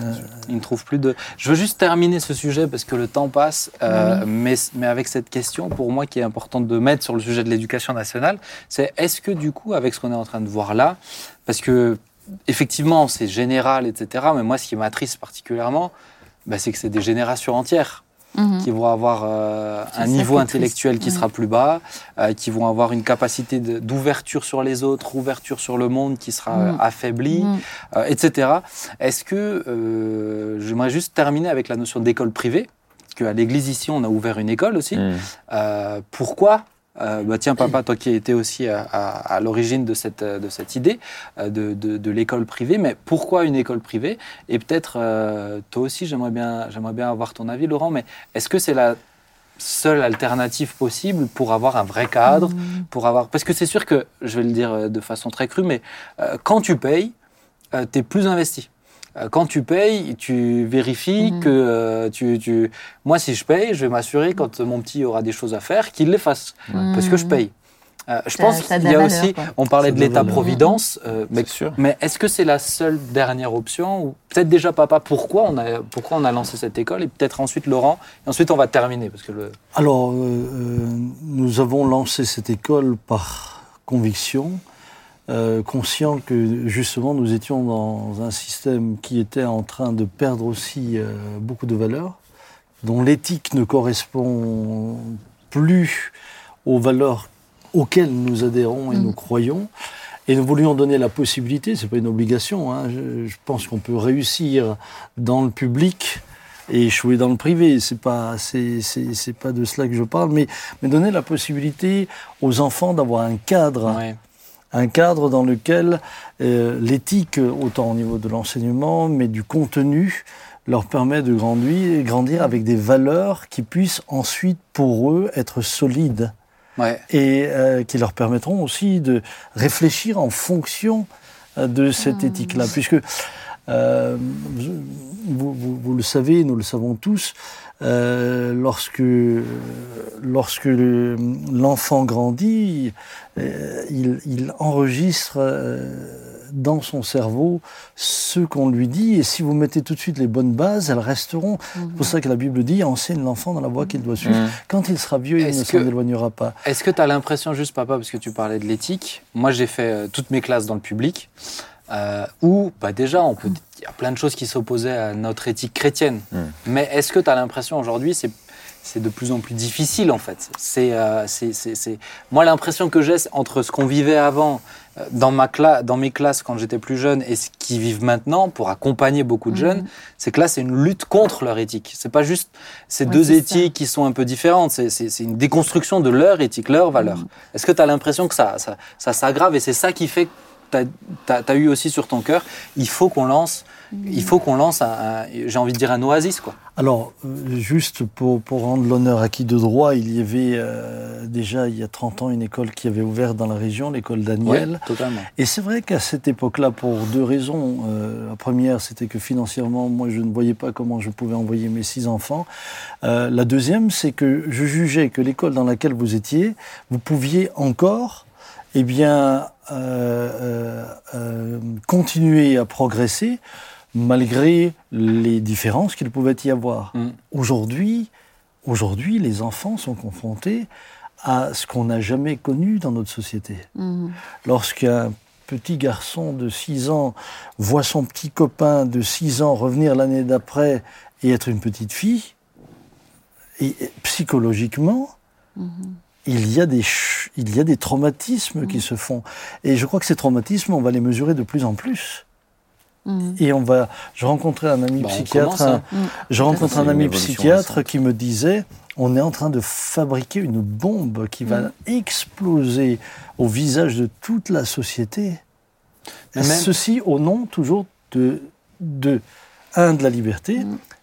[SPEAKER 1] Ils ne trouvent plus de. Je veux juste terminer ce sujet parce que le temps passe, euh, mais, mais avec cette question, pour moi, qui est importante de mettre sur le sujet de l'éducation nationale, c'est est-ce que du coup, avec ce qu'on est en train de voir là, parce que effectivement, c'est général, etc. Mais moi, ce qui m'attriste particulièrement, bah, c'est que c'est des générations entières
[SPEAKER 3] Mhm.
[SPEAKER 1] qui vont avoir euh, un niveau intellectuel
[SPEAKER 3] triste,
[SPEAKER 1] qui
[SPEAKER 3] ouais.
[SPEAKER 1] sera plus bas, euh, qui vont avoir une capacité d'ouverture sur les autres, ouverture sur le monde qui sera euh,
[SPEAKER 3] Mm.
[SPEAKER 1] affaiblie,
[SPEAKER 3] Mhm.
[SPEAKER 1] euh, etc. Est-ce que euh, j'aimerais juste terminer avec la notion d'école privée, qu'à l'église ici on a ouvert une école aussi.
[SPEAKER 4] Mm.
[SPEAKER 1] Euh, pourquoi euh, bah tiens papa, toi qui étais aussi à, à- à l'origine de cette, euh, de cette idée euh, de, de- de l'école privée, mais pourquoi une école privée? Et peut-être euh, toi aussi, j'aimerais bien, j'aimerais bien avoir ton avis, Laurent, mais est-ce que c'est la seule alternative possible pour avoir un vrai cadre,
[SPEAKER 3] Mhm.
[SPEAKER 1] pour avoir parce que c'est sûr que je vais le dire de façon très crue, mais euh, quand tu payes, tu es plus investi. Euh, Quand tu payes, tu vérifies
[SPEAKER 3] Mhm.
[SPEAKER 1] que euh, tu, tu- Moi, si je paye, je vais m'assurer quand mon petit aura des choses à faire qu'il les fasse parce que je
[SPEAKER 3] Mhm.
[SPEAKER 1] paye. Euh, je
[SPEAKER 3] Ça-
[SPEAKER 1] pense qu'il y a aussi.
[SPEAKER 3] quoi.
[SPEAKER 1] On parlait de
[SPEAKER 2] de la
[SPEAKER 1] l'État
[SPEAKER 2] valeur.
[SPEAKER 1] providence, euh, mais,
[SPEAKER 4] sûr.
[SPEAKER 1] mais est-ce que c'est la seule dernière option ou peut-être déjà papa pourquoi on a pourquoi on a lancé cette école et peut-être ensuite Laurent et ensuite on va terminer parce que le
[SPEAKER 2] alors, euh, nous avons lancé cette école par conviction, euh, conscient que justement nous étions dans un système qui était en train de perdre aussi euh, beaucoup de valeurs, dont l'éthique ne correspond plus aux valeurs auxquelles nous adhérons et nous croyons. Et nous voulions donner la possibilité, c'est pas une obligation, hein, je, je pense qu'on peut réussir dans le public et échouer dans le privé. C'est pas, c'est, c'est, c'est pas de cela que je parle, mais, mais donner la possibilité aux enfants d'avoir un cadre,
[SPEAKER 1] ouais.
[SPEAKER 2] Un cadre dans lequel euh, l'éthique, autant au niveau de l'enseignement, mais du contenu, leur permet de grandir, grandir avec des valeurs qui puissent ensuite, pour eux, être solides.
[SPEAKER 1] Ouais.
[SPEAKER 2] et euh, qui leur permettront aussi de réfléchir en fonction euh, de cette éthique-là. Puisque, euh, vous, vous- vous le savez, nous le savons tous, euh, lorsque, lorsque le- l'enfant grandit, euh, il, il enregistre euh, dans son cerveau ce qu'on lui dit, et si vous mettez tout de suite les bonnes bases, elles resteront. C'est pour ça que la Bible dit, enseigne l'enfant dans la voie qu'il doit suivre.
[SPEAKER 4] Mhm.
[SPEAKER 2] Quand il sera vieux, il ne s'en éloignera pas.
[SPEAKER 1] Est-ce que tu as l'impression, juste papa, parce que tu parlais de l'éthique, moi j'ai fait euh, toutes mes classes dans le public, euh, où bah, déjà on peut, il y a plein de choses qui s'opposaient à notre éthique chrétienne.
[SPEAKER 4] Mm.
[SPEAKER 1] Mais est-ce que tu as l'impression aujourd'hui, c'est c'est de plus en plus difficile en fait? C'est, euh, c'est, c'est- c'est- Moi l'impression que j'ai c'est entre ce qu'on vivait avant euh, dans, ma cla- dans mes classes quand j'étais plus jeune et ce qu'ils vivent maintenant pour accompagner beaucoup de
[SPEAKER 3] Mhm.
[SPEAKER 1] jeunes, c'est que là c'est une lutte contre leur éthique. C'est pas juste ces
[SPEAKER 3] Ouais,
[SPEAKER 1] deux
[SPEAKER 3] ça.
[SPEAKER 1] éthiques qui sont un peu différentes, c'est, c'est- c'est une déconstruction de leur éthique, leurs valeurs.
[SPEAKER 3] Mhm.
[SPEAKER 1] Est-ce que tu as l'impression que ça, ça, ça s'aggrave et c'est ça qui fait tu as, eu aussi sur ton cœur, il faut qu'on lance, il faut qu'on lance, j'ai envie de dire un oasis quoi.
[SPEAKER 2] Alors, euh, juste pour, pour rendre l'honneur acquis de droit, il y avait euh, déjà, il y a 30 ans, une école qui avait ouvert dans la région, l'école Daniel.
[SPEAKER 1] totalement.
[SPEAKER 2] Et c'est vrai qu'à cette époque-là, pour deux raisons. Euh, la première, c'était que financièrement, moi, je ne voyais pas comment je pouvais envoyer mes six enfants. Euh, la deuxième, c'est que je jugeais que l'école dans laquelle vous étiez, vous pouviez encore, eh bien, euh, euh, euh, continuer à progresser malgré les différences qu'il pouvait y avoir.
[SPEAKER 1] Mm.
[SPEAKER 2] Aujourd'hui, aujourd'hui, les enfants sont confrontés à ce qu'on n'a jamais connu dans notre société.
[SPEAKER 3] Mhm.
[SPEAKER 2] Lorsqu'un petit garçon de 6 ans voit son petit copain de 6 ans revenir l'année d'après et être une petite fille, et psychologiquement, il, y a des il y a des traumatismes qui se font. Et je crois que ces traumatismes, on va les mesurer de plus en plus.
[SPEAKER 3] Mhm.
[SPEAKER 2] Et on va. Je rencontrais un ami
[SPEAKER 1] Bah,
[SPEAKER 2] psychiatre.
[SPEAKER 1] hein.
[SPEAKER 2] un- je rencontre un ami psychiatre
[SPEAKER 4] récente.
[SPEAKER 2] qui me disait on est en train de fabriquer une bombe qui va exploser au visage de toute la société.
[SPEAKER 1] Même-
[SPEAKER 2] Ceci au nom toujours de, de un, de la liberté,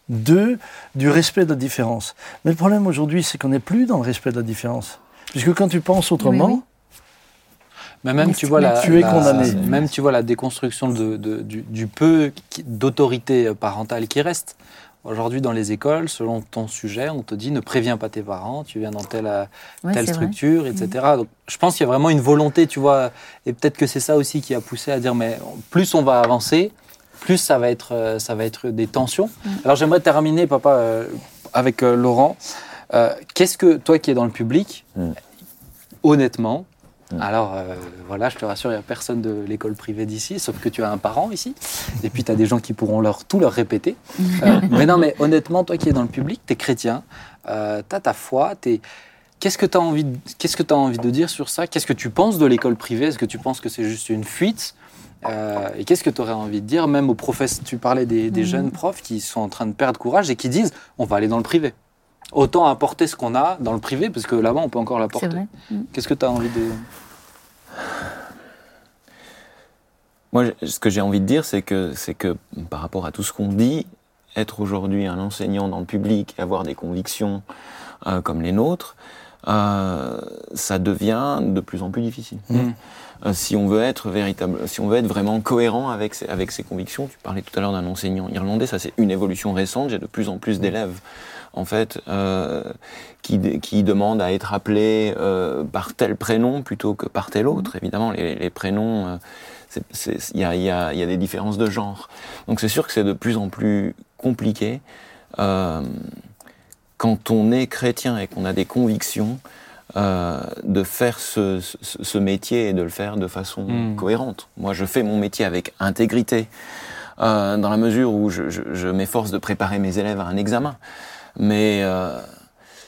[SPEAKER 2] deux, du respect de la différence. Mais le problème aujourd'hui, c'est qu'on n'est plus dans le respect de la différence. Puisque quand tu penses autrement,
[SPEAKER 3] Oui, oui.
[SPEAKER 1] Mais même tu vois la,
[SPEAKER 2] tu es
[SPEAKER 1] la-
[SPEAKER 2] condamné.
[SPEAKER 1] Même tu vois la déconstruction de, de- du, du peu d'autorité parentale qui reste. Aujourd'hui, dans les écoles, selon ton sujet, on te dit ne préviens pas tes parents, tu viens dans telle,
[SPEAKER 3] Ouais,
[SPEAKER 1] telle
[SPEAKER 3] vrai.
[SPEAKER 1] structure, etc. Donc, je pense qu'il y a vraiment une volonté, tu vois, et peut-être que c'est ça aussi qui a poussé à dire, mais plus on va avancer, plus ça va être, euh, ça va être des tensions. Alors j'aimerais terminer, papa, euh, avec euh, Laurent. Euh, Qu'est-ce que, toi qui es dans le public,
[SPEAKER 4] Mm.
[SPEAKER 1] honnêtement,
[SPEAKER 4] Mm.
[SPEAKER 1] alors euh, voilà, je te rassure, il n'y a personne de l'école privée d'ici, sauf que tu as un parent ici, et puis tu as des gens qui pourront leur, tout leur répéter. Euh, mais non, mais honnêtement, toi qui es dans le public, tu es chrétien, euh, tu as ta foi, t'es- Qu'est-ce que tu as, envie de- qu'est-ce que as envie de dire sur ça? Qu'est-ce que tu penses de l'école privée? Est-ce que tu penses que c'est juste une fuite? Euh, Et qu'est-ce que tu aurais envie de dire? Même aux professeurs, tu parlais des, des
[SPEAKER 3] Mhm.
[SPEAKER 1] jeunes profs qui sont en train de perdre courage et qui disent on va aller dans le privé. Autant apporter ce qu'on a dans le privé, parce que là-bas, on peut encore l'apporter.
[SPEAKER 3] Mhm.
[SPEAKER 1] Qu'est-ce que tu as envie de.
[SPEAKER 4] Moi, ce que j'ai envie de dire, c'est que, c'est que par rapport à tout ce qu'on dit, être aujourd'hui un enseignant dans le public, avoir des convictions euh, comme les nôtres, euh, ça devient de plus en plus difficile.
[SPEAKER 1] Mm.
[SPEAKER 4] Euh, si on veut être véritable, si on veut être vraiment cohérent avec ses, avec ses convictions, tu parlais tout à l'heure d'un enseignant irlandais, ça c'est une évolution récente. J'ai de plus en plus d'élèves, en fait, euh, qui, qui demandent à être appelés euh, par tel prénom plutôt que par tel autre. Évidemment, les, les prénoms, il y a, il y, a, il y a des différences de genre. Donc c'est sûr que c'est de plus en plus compliqué. Euh, quand on est chrétien et qu'on a des convictions, euh, de faire ce, ce, ce métier et de le faire de façon
[SPEAKER 1] Mm.
[SPEAKER 4] cohérente. Moi, je fais mon métier avec intégrité, euh, dans la mesure où je, je, je m'efforce de préparer mes élèves à un examen. Mais, euh,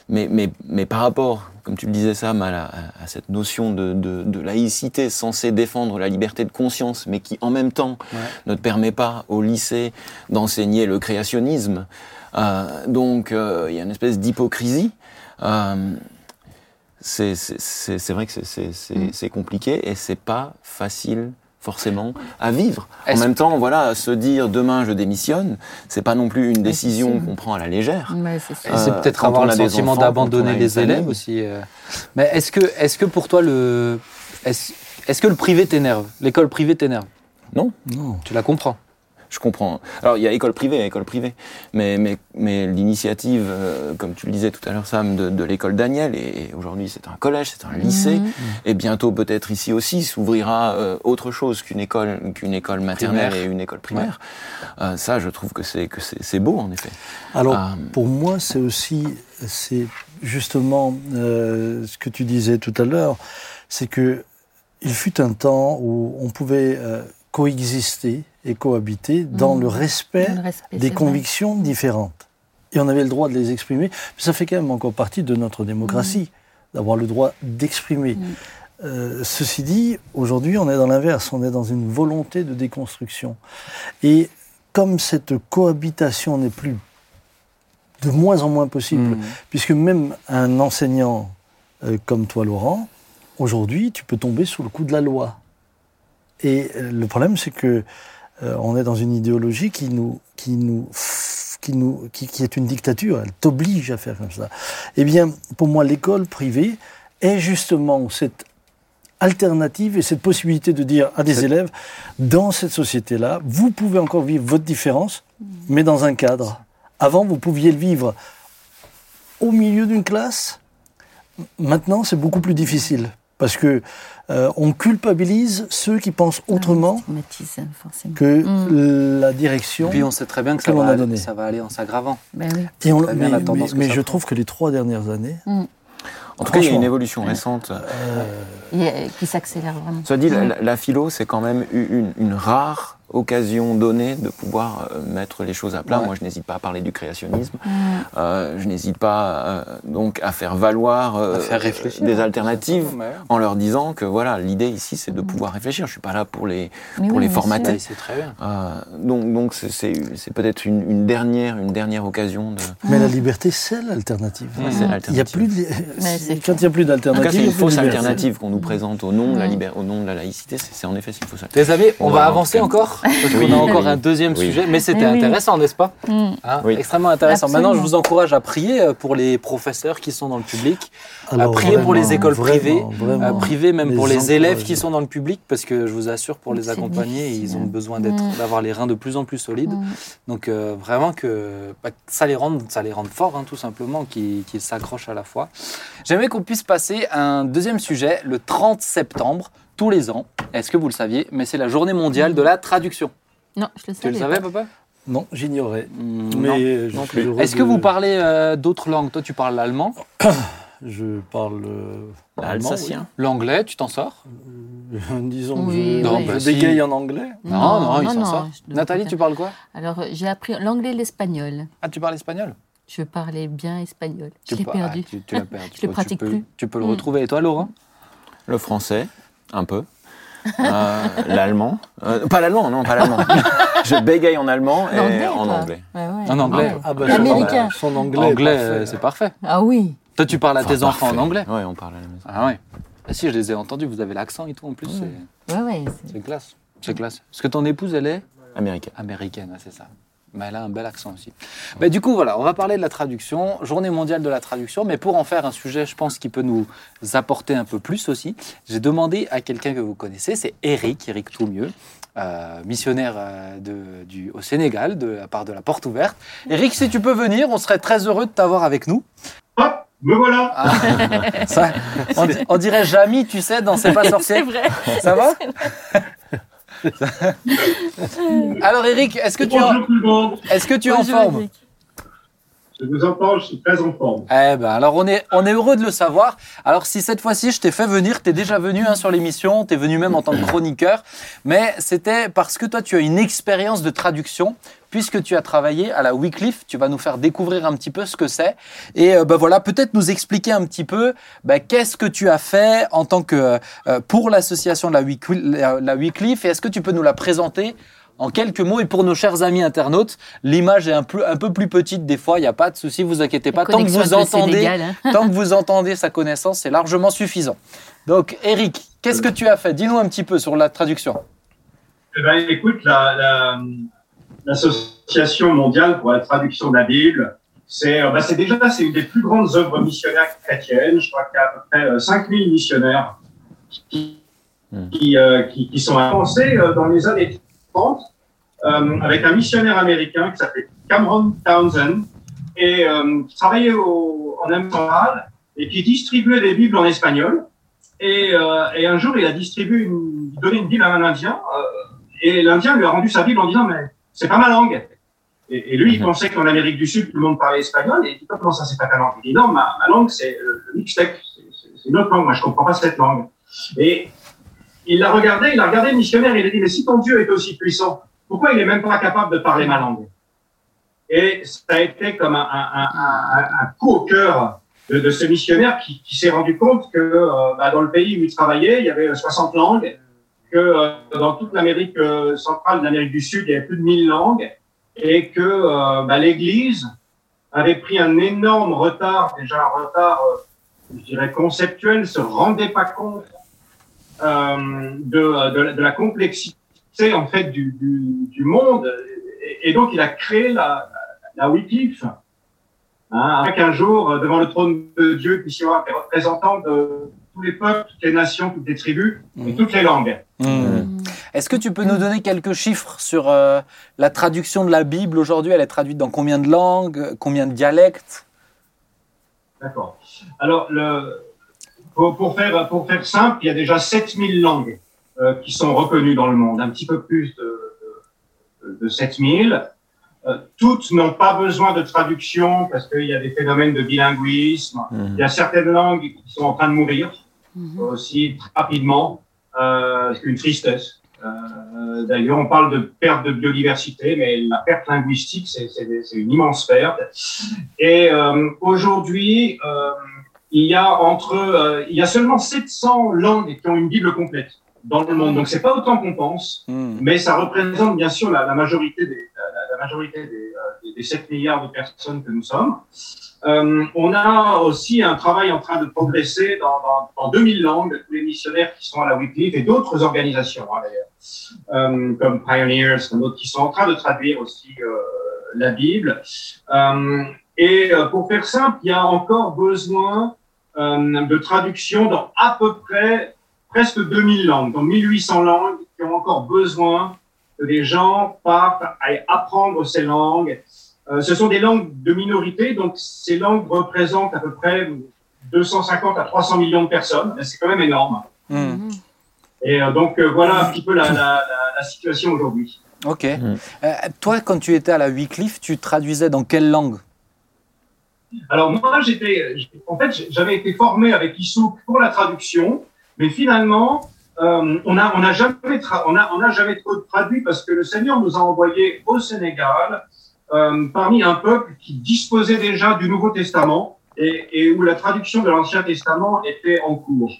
[SPEAKER 4] mais, mais, mais par rapport, comme tu le disais Sam, à, la, à cette notion de, de, de laïcité censée défendre la liberté de conscience, mais qui en même temps
[SPEAKER 1] Ouais.
[SPEAKER 4] ne te permet pas au lycée d'enseigner le créationnisme. Euh, donc euh, il y a une espèce d'hypocrisie. Euh, c'est c'est- c'est- c'est vrai que c'est- c'est c'est-
[SPEAKER 3] Mm.
[SPEAKER 4] c'est compliqué et c'est pas facile forcément à vivre. En même temps, voilà, se dire demain je démissionne, c'est pas non plus une décision qu'on prend à la légère.
[SPEAKER 3] Ouais, c'est ça.
[SPEAKER 1] Et c'est
[SPEAKER 4] Euh,
[SPEAKER 1] peut-être avoir le sentiment d'abandonner les élèves
[SPEAKER 4] famille.
[SPEAKER 1] aussi. euh. Mais est-ce que, est que pour toi, le, est-ce, est-ce que le privé t'énerve? L'école privée t'énerve?
[SPEAKER 4] Non,
[SPEAKER 2] Non.
[SPEAKER 1] Tu la comprends?
[SPEAKER 4] Je comprends. Alors, il y a école privée et école privée. Mais, mais, mais l'initiative, euh, comme tu le disais tout à l'heure, Sam, de, de l'école Daniel, et aujourd'hui c'est un collège, c'est un lycée,
[SPEAKER 3] Mhm.
[SPEAKER 4] et bientôt peut-être ici aussi s'ouvrira euh, autre chose qu'une école, qu'une école maternelle
[SPEAKER 1] Primaire.
[SPEAKER 4] et une école primaire. Euh, ça, je trouve que c'est, que c'est, c'est beau, en effet.
[SPEAKER 2] Alors, pour moi, c'est aussi, c'est justement euh, ce que tu disais tout à l'heure, c'est que il fut un temps où on pouvait euh, coexister et cohabiter dans le respect
[SPEAKER 3] Dans le respect,
[SPEAKER 2] des convictions différentes. Et on avait le droit de les exprimer. Ça fait quand même encore partie de notre démocratie, d'avoir le droit d'exprimer.
[SPEAKER 3] Mhm.
[SPEAKER 2] Euh, ceci dit, aujourd'hui, on est dans l'inverse. On est dans une volonté de déconstruction. Et comme cette cohabitation n'est plus de moins en moins possible, puisque même un enseignant euh, comme toi, Laurent, aujourd'hui, tu peux tomber sous le coup de la loi. Et euh, le problème, c'est que euh, on est dans une idéologie qui nous, qui nous, qui nous, qui, qui est une dictature. Elle t'oblige à faire comme ça. Eh bien, pour moi, l'école privée est justement cette alternative et cette possibilité de dire à des élèves, dans cette société-là, vous pouvez encore vivre votre différence, mais dans un cadre. Avant, vous pouviez le vivre au milieu d'une classe. Maintenant, c'est beaucoup plus difficile parce que euh, on culpabilise ceux qui pensent autrement
[SPEAKER 3] Stigmatisé, forcément.
[SPEAKER 2] que
[SPEAKER 3] Mm.
[SPEAKER 2] la direction.
[SPEAKER 1] Puis on sait très bien que ça,
[SPEAKER 2] que
[SPEAKER 1] va, aller- ça va aller en s'aggravant.
[SPEAKER 3] Ben oui.
[SPEAKER 2] Et on-
[SPEAKER 1] Très bien
[SPEAKER 2] mais
[SPEAKER 1] la tendance
[SPEAKER 2] mais- je
[SPEAKER 1] prend.
[SPEAKER 2] trouve que les trois dernières années,
[SPEAKER 4] En tout cas, il y a une évolution récente.
[SPEAKER 2] euh,
[SPEAKER 3] Et, euh, qui s'accélère vraiment.
[SPEAKER 4] Soit dit, la,
[SPEAKER 3] Mm.
[SPEAKER 4] la- la philo, c'est quand même une rare occasion donnée de pouvoir euh, mettre les choses à plat.
[SPEAKER 1] Ouais.
[SPEAKER 4] Moi, je n'hésite pas à parler du créationnisme.
[SPEAKER 3] Mm.
[SPEAKER 4] Euh, je n'hésite pas euh, donc à faire valoir euh,
[SPEAKER 1] À faire réfléchir.
[SPEAKER 4] des alternatives
[SPEAKER 1] Ouais.
[SPEAKER 4] en leur disant que voilà, l'idée ici, c'est de pouvoir réfléchir. Je suis pas là pour les
[SPEAKER 3] Mais
[SPEAKER 4] pour
[SPEAKER 3] oui,
[SPEAKER 4] les formater.
[SPEAKER 1] C'est très bien.
[SPEAKER 4] Euh, donc donc c'est- peut-être une, une dernière une dernière occasion de.
[SPEAKER 2] mais la liberté, c'est l'alternative.
[SPEAKER 1] Mm.
[SPEAKER 4] Ouais, c'est
[SPEAKER 2] Il y a plus de... Quand il n'y a plus d'alternative,
[SPEAKER 4] c'est
[SPEAKER 2] il y
[SPEAKER 4] une fausse alternative qu'on nous présente au nom de la
[SPEAKER 3] Mm.
[SPEAKER 4] libé- au nom de la laïcité. C'est en effet une fausse alternative.
[SPEAKER 1] Amis, on
[SPEAKER 4] On
[SPEAKER 1] va
[SPEAKER 4] va
[SPEAKER 1] avancer
[SPEAKER 4] avancer.
[SPEAKER 1] encore? Parce qu'on
[SPEAKER 4] Oui,
[SPEAKER 1] a encore
[SPEAKER 4] oui.
[SPEAKER 1] un deuxième
[SPEAKER 4] Oui.
[SPEAKER 1] sujet, mais c'était
[SPEAKER 3] Eh oui.
[SPEAKER 1] intéressant, n'est-ce pas
[SPEAKER 3] Mm.
[SPEAKER 1] Hein
[SPEAKER 4] Oui.
[SPEAKER 1] Extrêmement intéressant. Maintenant, je vous encourage à prier euh, pour les professeurs qui sont dans le public,
[SPEAKER 2] Alors,
[SPEAKER 1] à prier pour les écoles privées,
[SPEAKER 2] vraiment.
[SPEAKER 1] à priver même
[SPEAKER 2] Les
[SPEAKER 1] pour les élèves qui sont dans le public, parce que je vous assure, pour les accompagner, ils ont besoin
[SPEAKER 3] Mm.
[SPEAKER 1] d'avoir les reins de plus en plus solides.
[SPEAKER 3] Mm.
[SPEAKER 1] Donc euh, vraiment que bah, que ça les rende, ça les rende forts, hein, tout simplement, qu'ils qu'ils s'accrochent à la fois. J'aimerais qu'on puisse passer à un deuxième sujet, le 30 septembre, tous les ans. Est-ce que vous le saviez Mais c'est la journée mondiale de la traduction.
[SPEAKER 3] Non, je le
[SPEAKER 1] Tu
[SPEAKER 3] savais.
[SPEAKER 1] le savais,
[SPEAKER 3] pas.
[SPEAKER 1] papa?
[SPEAKER 2] Non, j'ignorais.
[SPEAKER 1] Mm,
[SPEAKER 2] Mais
[SPEAKER 1] non.
[SPEAKER 2] je
[SPEAKER 4] non
[SPEAKER 1] Est-ce que
[SPEAKER 2] de-
[SPEAKER 1] vous parlez euh, d'autres langues? Toi, tu parles l'allemand,
[SPEAKER 2] Je parle euh,
[SPEAKER 1] l'anglais, tu t'en sors?
[SPEAKER 2] Oui. Disons que
[SPEAKER 3] Oui,
[SPEAKER 2] je,
[SPEAKER 1] Non,
[SPEAKER 2] je
[SPEAKER 1] bah,
[SPEAKER 2] dégaye en anglais.
[SPEAKER 1] Non, non, il
[SPEAKER 3] non,
[SPEAKER 1] s'en sort. Nathalie, tu parles quoi?
[SPEAKER 3] Alors, euh, j'ai appris l'anglais et l'espagnol.
[SPEAKER 1] Ah, tu parles espagnol?
[SPEAKER 3] Je parlais bien espagnol.
[SPEAKER 1] Tu
[SPEAKER 3] Je l'ai perdu.
[SPEAKER 1] ah, tu, tu l'as perdu.
[SPEAKER 3] Je le
[SPEAKER 1] Tu
[SPEAKER 3] pratique
[SPEAKER 1] peux-
[SPEAKER 3] plus.
[SPEAKER 1] Tu peux le
[SPEAKER 3] Mm.
[SPEAKER 1] retrouver. Et toi, Laurent?
[SPEAKER 4] Le français, un peu. Euh, l'allemand. Euh, pas l'allemand, non, pas l'allemand. je bégaye en allemand et en anglais.
[SPEAKER 3] Ouais, ouais.
[SPEAKER 1] En anglais.
[SPEAKER 3] Ah,
[SPEAKER 2] Ah bah,
[SPEAKER 3] L'américain.
[SPEAKER 2] Son anglais.
[SPEAKER 1] Anglais,
[SPEAKER 2] est parfait.
[SPEAKER 1] euh, c'est parfait.
[SPEAKER 3] Ah oui.
[SPEAKER 1] Toi, tu parles à tes enfants en anglais?
[SPEAKER 4] Ouais, on parle à la maison.
[SPEAKER 1] Ah ouais. Ah si, je les ai entendus, vous avez l'accent et tout en plus, c'est-
[SPEAKER 3] Ouais, ouais. c'est-
[SPEAKER 1] classe. C'est classe. Parce que ton épouse, elle est
[SPEAKER 4] Américain.
[SPEAKER 1] américaine, ouais, c'est ça. Mais elle a un bel accent aussi. Bah, du coup, voilà, on va parler de la traduction, journée mondiale de la traduction, mais pour en faire un sujet, je pense, qui peut nous apporter un peu plus aussi, j'ai demandé à quelqu'un que vous connaissez, c'est Eric, Eric Toumieux, euh, missionnaire euh, de, du, au Sénégal, de la part de la Porte Ouverte. Eric, si tu peux venir, on serait très heureux de t'avoir avec nous.
[SPEAKER 5] Hop, me voilà.
[SPEAKER 1] Ah, ça, on, di- on dirait Jamy, tu sais, dans C'est pas sorcier.
[SPEAKER 3] C'est vrai.
[SPEAKER 1] Ça va? Alors Eric, est-ce que tu es en,
[SPEAKER 5] Bonjour tout le monde.
[SPEAKER 1] est-ce que tu es en forme
[SPEAKER 3] Eric.
[SPEAKER 5] Je vous entends, je suis très en forme.
[SPEAKER 1] Eh ben, alors on est, on est heureux de le savoir. Alors si cette fois-ci je t'ai fait venir, t'es déjà venu hein, sur l'émission, t'es venu même en tant que chroniqueur, mais c'était parce que toi tu as une expérience de traduction, puisque tu as travaillé à la Wycliffe, tu vas nous faire découvrir un petit peu ce que c'est, et euh, ben voilà, peut-être nous expliquer un petit peu ben, qu'est-ce que tu as fait en tant que euh, pour l'association de la, Wycliffe, la, la Wycliffe, et est-ce que tu peux nous la présenter en quelques mots, et pour nos chers amis internautes, l'image est un peu, un peu plus petite des fois, il n'y a pas de souci, vous inquiétez pas. Tant que vous entendez,
[SPEAKER 3] Sénégal, hein.
[SPEAKER 1] tant que vous entendez sa connaissance, c'est largement suffisant. Donc, Eric, qu'est-ce que tu as fait? Dis-nous un petit peu sur la traduction.
[SPEAKER 5] Eh ben, écoute, la- la- l'association mondiale pour la traduction de la Bible, c'est euh, bah, déjà c'est une des plus grandes œuvres missionnaires chrétiennes. Je crois qu'il y a à peu près euh, 5000 missionnaires qui, qui, euh, qui, qui sont avancés euh, dans les années 30 euh, avec un missionnaire américain qui s'appelait Cameron Townsend et euh, qui travaillait au, en Amérique et qui distribuait des Bibles en espagnol. Et, euh, et un jour, il a distribué une, donnait une Bible à un Indien euh, et l'Indien lui a rendu sa Bible en disant mais c'est pas ma langue. Et, et lui, il
[SPEAKER 4] Mhm.
[SPEAKER 5] pensait qu'en Amérique du Sud, tout le monde parlait espagnol. Et il dit comment ça, c'est pas ta langue? Il dit non, ma, ma langue, c'est euh, le mixtec. C'est- une autre langue. Moi, je comprends pas cette langue. Et il l'a regardé, il a regardé le missionnaire. Il a dit mais si ton Dieu est aussi puissant, pourquoi il est même pas capable de parler ma langue? Et ça a été comme un, un, un, un, un coup au cœur de, de ce missionnaire qui, qui s'est rendu compte que euh, bah, dans le pays où il travaillait, il y avait 60 langues, que euh, dans toute l'Amérique euh, centrale, l'Amérique du Sud, il y avait plus de 1000 langues, et que euh, bah, l'Église avait pris un énorme retard, déjà un retard, je dirais, conceptuel, se rendait pas compte de, la- complexité en fait du, monde, et, donc il a créé la, la hein, avec un jour, devant le trône de Dieu, puisse y avoir des représentants de tous les peuples, toutes les nations, toutes les tribus et
[SPEAKER 2] Mhm.
[SPEAKER 5] toutes les langues.
[SPEAKER 1] Hmm. Est-ce que tu peux nous donner quelques chiffres sur euh, la traduction de la Bible aujourd'hui? Elle est traduite dans combien de langues Combien de dialectes?
[SPEAKER 5] D'accord. Alors, le, pour, pour, faire, pour faire simple, il y a déjà 7000 langues euh, qui sont reconnues dans le monde, un petit peu plus de, de, de 7000. Euh, toutes n'ont pas besoin de traduction parce qu'il y a des phénomènes de bilinguisme. Il y a certaines langues qui sont en train de mourir
[SPEAKER 3] Mhm.
[SPEAKER 5] aussi très rapidement. Euh, c'est une tristesse. Euh, D'ailleurs, on parle de perte de biodiversité, mais la perte linguistique, c'est une immense perte. Et euh, aujourd'hui, euh, il y a entre, euh, il y a seulement 700 langues qui ont une Bible complète dans le monde. Donc, c'est pas autant qu'on pense,
[SPEAKER 1] Hmm.
[SPEAKER 5] mais ça représente bien sûr la, la majorité des, la, la majorité des, euh, des, des 7 milliards de personnes que nous sommes. Euh, on a aussi un travail en train de progresser dans, dans, dans 2000 langues, tous les missionnaires qui sont à la Wycliffe et d'autres organisations, hein, euh, comme Pioneers, comme d'autres qui sont en train de traduire aussi euh, la Bible. Et pour faire simple, il y a encore besoin de traduction dans à peu près presque 2000 langues, donc 1800 langues qui ont encore besoin que des gens partent à apprendre ces langues. Euh, ce sont des langues de minorité, donc ces langues représentent à peu près 250 à 300 millions de personnes. C'est quand même énorme.
[SPEAKER 1] Hmm.
[SPEAKER 5] Et euh, donc euh, voilà un petit peu la, la, la, la situation aujourd'hui.
[SPEAKER 1] Ok.
[SPEAKER 4] Hmm.
[SPEAKER 1] Euh, toi, quand tu étais à la Wycliffe, tu traduisais dans quelle langue?
[SPEAKER 5] Alors moi, j'étais, en fait, j'avais été formé avec Issouk pour la traduction, mais finalement, euh, on a, on a jamais, tra- on a, on a jamais trop traduit parce que le Seigneur nous a envoyés au Sénégal euh, parmi un peuple qui disposait déjà du Nouveau Testament et, et où la traduction de l'Ancien Testament était en cours.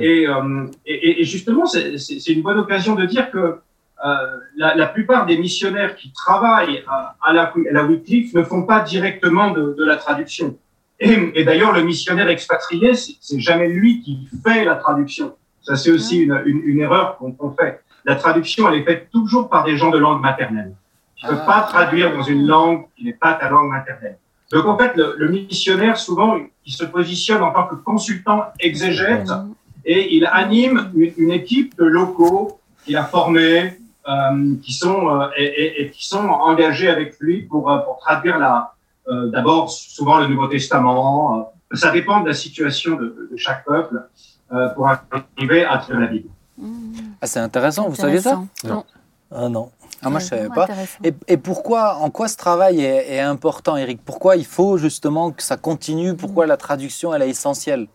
[SPEAKER 5] Et, euh, et, et justement, c'est une bonne occasion de dire que euh, la, la plupart des missionnaires qui travaillent à, à la, à la Wycliffe ne font pas directement de, de la traduction. Et, d'ailleurs, le missionnaire expatrié, c'est jamais lui qui fait la traduction. Ça, c'est aussi une, une, une erreur qu'on qu'on fait. La traduction, elle est faite toujours par des gens de langue maternelle. Tu ne peux
[SPEAKER 1] Ah.
[SPEAKER 5] pas traduire dans une langue qui n'est pas ta langue maternelle. Donc, en fait, le, le missionnaire, souvent, il se positionne en tant que consultant exégète et il anime une, une équipe de locaux qu'il a formés, euh, qui sont euh, et, et- et qui sont engagés avec lui pour, euh, pour traduire la euh, d'abord souvent le Nouveau Testament. euh, ça dépend de la situation de, de chaque peuple euh, pour arriver à traduire la Bible.
[SPEAKER 3] Mhm.
[SPEAKER 1] ah, C'est intéressant, vous saviez ça?
[SPEAKER 3] Non.
[SPEAKER 2] Ah non.
[SPEAKER 1] Ah, moi, je savais
[SPEAKER 3] Vraiment
[SPEAKER 1] pas. Et, et pourquoi, en quoi ce travail est, est important, Eric? Pourquoi il faut justement que ça continue? Pourquoi la traduction, elle est essentielle?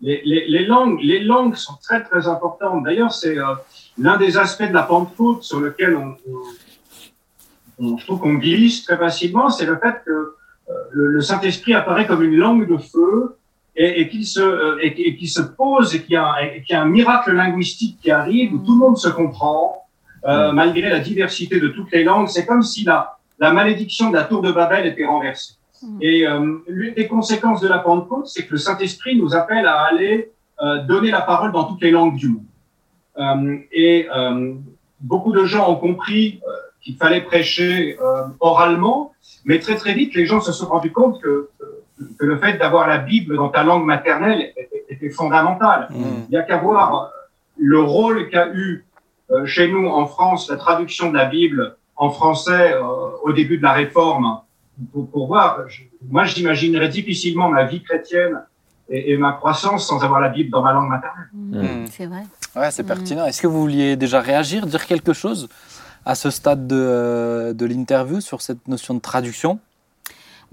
[SPEAKER 5] Les, les, les langues, les langues sont très très importantes. D'ailleurs, c'est euh, l'un des aspects de la Pentecôte sur lequel on, on, on- je trouve qu'on glisse très facilement, c'est le fait que euh, le, le Saint-Esprit apparaît comme une langue de feu et, et qu'il se euh, et, et se pose et qu'il y qu'il y a un miracle linguistique qui arrive où tout le monde se comprend euh, malgré la diversité de toutes les langues. C'est comme si la la malédiction de la tour de Babel était renversée.
[SPEAKER 3] Mm.
[SPEAKER 5] Et euh, l'une des conséquences de la Pentecôte, c'est que le Saint-Esprit nous appelle à aller euh, donner la parole dans toutes les langues du monde. Euh, et euh, beaucoup de gens ont compris euh, qu'il fallait prêcher euh, oralement, mais très très vite, les gens se sont rendus compte que, que le fait d'avoir la Bible dans ta langue maternelle était, était fondamental.
[SPEAKER 1] Mm.
[SPEAKER 5] Il n'y a qu'à voir le rôle qu'a eu euh, chez nous en France la traduction de la Bible en français euh, au début de la Réforme. Pour, pour voir, je- moi j'imaginerais difficilement ma vie chrétienne et, et ma croissance sans avoir la Bible dans ma langue maternelle.
[SPEAKER 1] Mm.
[SPEAKER 3] C'est vrai.
[SPEAKER 1] Ouais, c'est pertinent. Est-ce que vous vouliez déjà réagir, dire quelque chose à ce stade de, euh, de l'interview sur cette notion de traduction?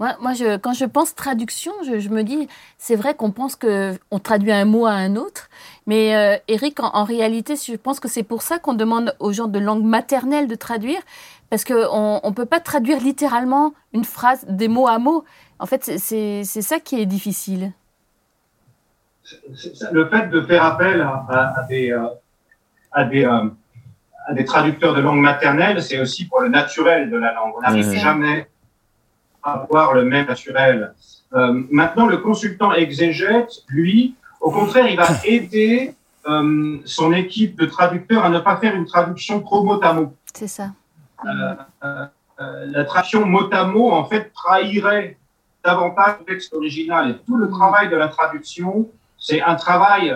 [SPEAKER 3] Moi, moi je, quand je pense traduction, je, je me dis, c'est vrai qu'on pense que on traduit un mot à un autre, mais euh, Eric, en, en réalité, je pense que c'est pour ça qu'on demande aux gens de langue maternelle de traduire, parce qu'on ne peut pas traduire littéralement une phrase des mots à mots. En fait, c'est- ça qui est difficile.
[SPEAKER 5] Le fait de faire appel à, à- à des, euh, à, des, euh, à des traducteurs de langue maternelle, c'est aussi pour le naturel de la langue. On n'arrive jamais avoir le même naturel. Euh, maintenant, le consultant exégète, lui, au contraire, il va aider euh, son équipe de traducteurs à ne pas faire une traduction trop mot à mot.
[SPEAKER 3] C'est ça.
[SPEAKER 5] Euh, la traduction mot à mot, en fait, trahirait davantage le texte original. Et tout le travail de la traduction, c'est un travail,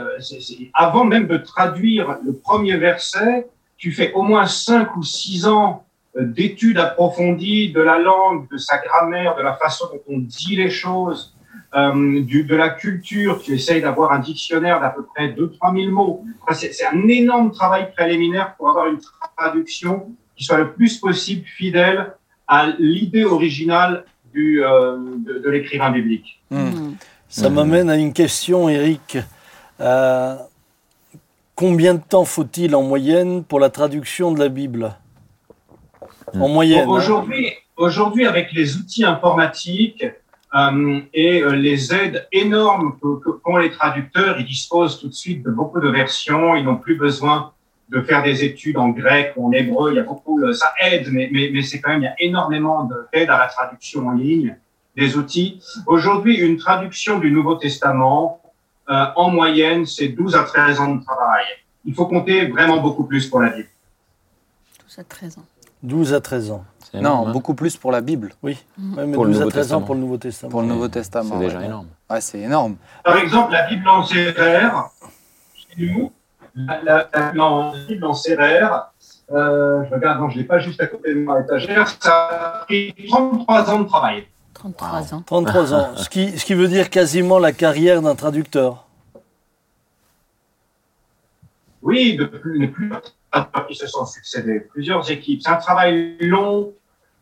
[SPEAKER 5] avant même de traduire le premier verset, tu fais au moins cinq ou six ans d'études approfondies de la langue, de sa grammaire, de la façon dont on dit les choses, euh, du, de la culture. Tu essayes d'avoir un dictionnaire d'à peu près 2-3 000 mots. Enfin, c'est c'est un énorme travail préliminaire pour avoir une traduction qui soit le plus possible fidèle à l'idée originale du, euh, de, de l'écrivain biblique.
[SPEAKER 1] Mm.
[SPEAKER 3] Mm.
[SPEAKER 2] Ça m'amène à une question, Eric. Euh, combien de temps faut-il en moyenne pour la traduction de la Bible? En moyenne.
[SPEAKER 5] Bon,
[SPEAKER 2] hein.
[SPEAKER 5] Aujourd'hui, aujourd'hui, avec les outils informatiques euh, et euh, les aides énormes qu'ont les traducteurs, ils disposent tout de suite de beaucoup de versions. Ils n'ont plus besoin de faire des études en grec ou en hébreu. Il y a beaucoup, euh, ça aide, mais, mais, mais c'est quand même, il y a énormément de- d'aide à la traduction en ligne, des outils. Aujourd'hui, une traduction du Nouveau Testament, euh, en moyenne, c'est 12 à 13 ans de travail. Il faut compter vraiment beaucoup plus pour la Bible.
[SPEAKER 3] Tout ça, 13 ans.
[SPEAKER 2] 12 à 13 ans.
[SPEAKER 4] Énorme,
[SPEAKER 1] Non,
[SPEAKER 4] hein.
[SPEAKER 1] beaucoup plus pour la Bible,
[SPEAKER 2] Oui, Ouais, mais
[SPEAKER 4] Pour le
[SPEAKER 2] 12 à
[SPEAKER 4] Nouveau
[SPEAKER 2] 13 ans pour le Nouveau Testament.
[SPEAKER 1] pour le
[SPEAKER 4] C'est-
[SPEAKER 1] Nouveau Testament.
[SPEAKER 4] C'est déjà
[SPEAKER 1] ouais.
[SPEAKER 4] énorme.
[SPEAKER 1] Ouais, c'est énorme.
[SPEAKER 5] Par exemple, la Bible en sérère, chez nous, la, la, la Bible en- sérère, euh, je regarde, non, je l'ai pas juste à côté de ma étagère, ça a pris 33 ans de travail.
[SPEAKER 3] 33 ans.
[SPEAKER 2] 33 ans, ce qui, ce qui veut dire quasiment la carrière d'un traducteur.
[SPEAKER 5] Oui, de plus, de traducteurs qui se sont succédés, plusieurs équipes. C'est un travail long,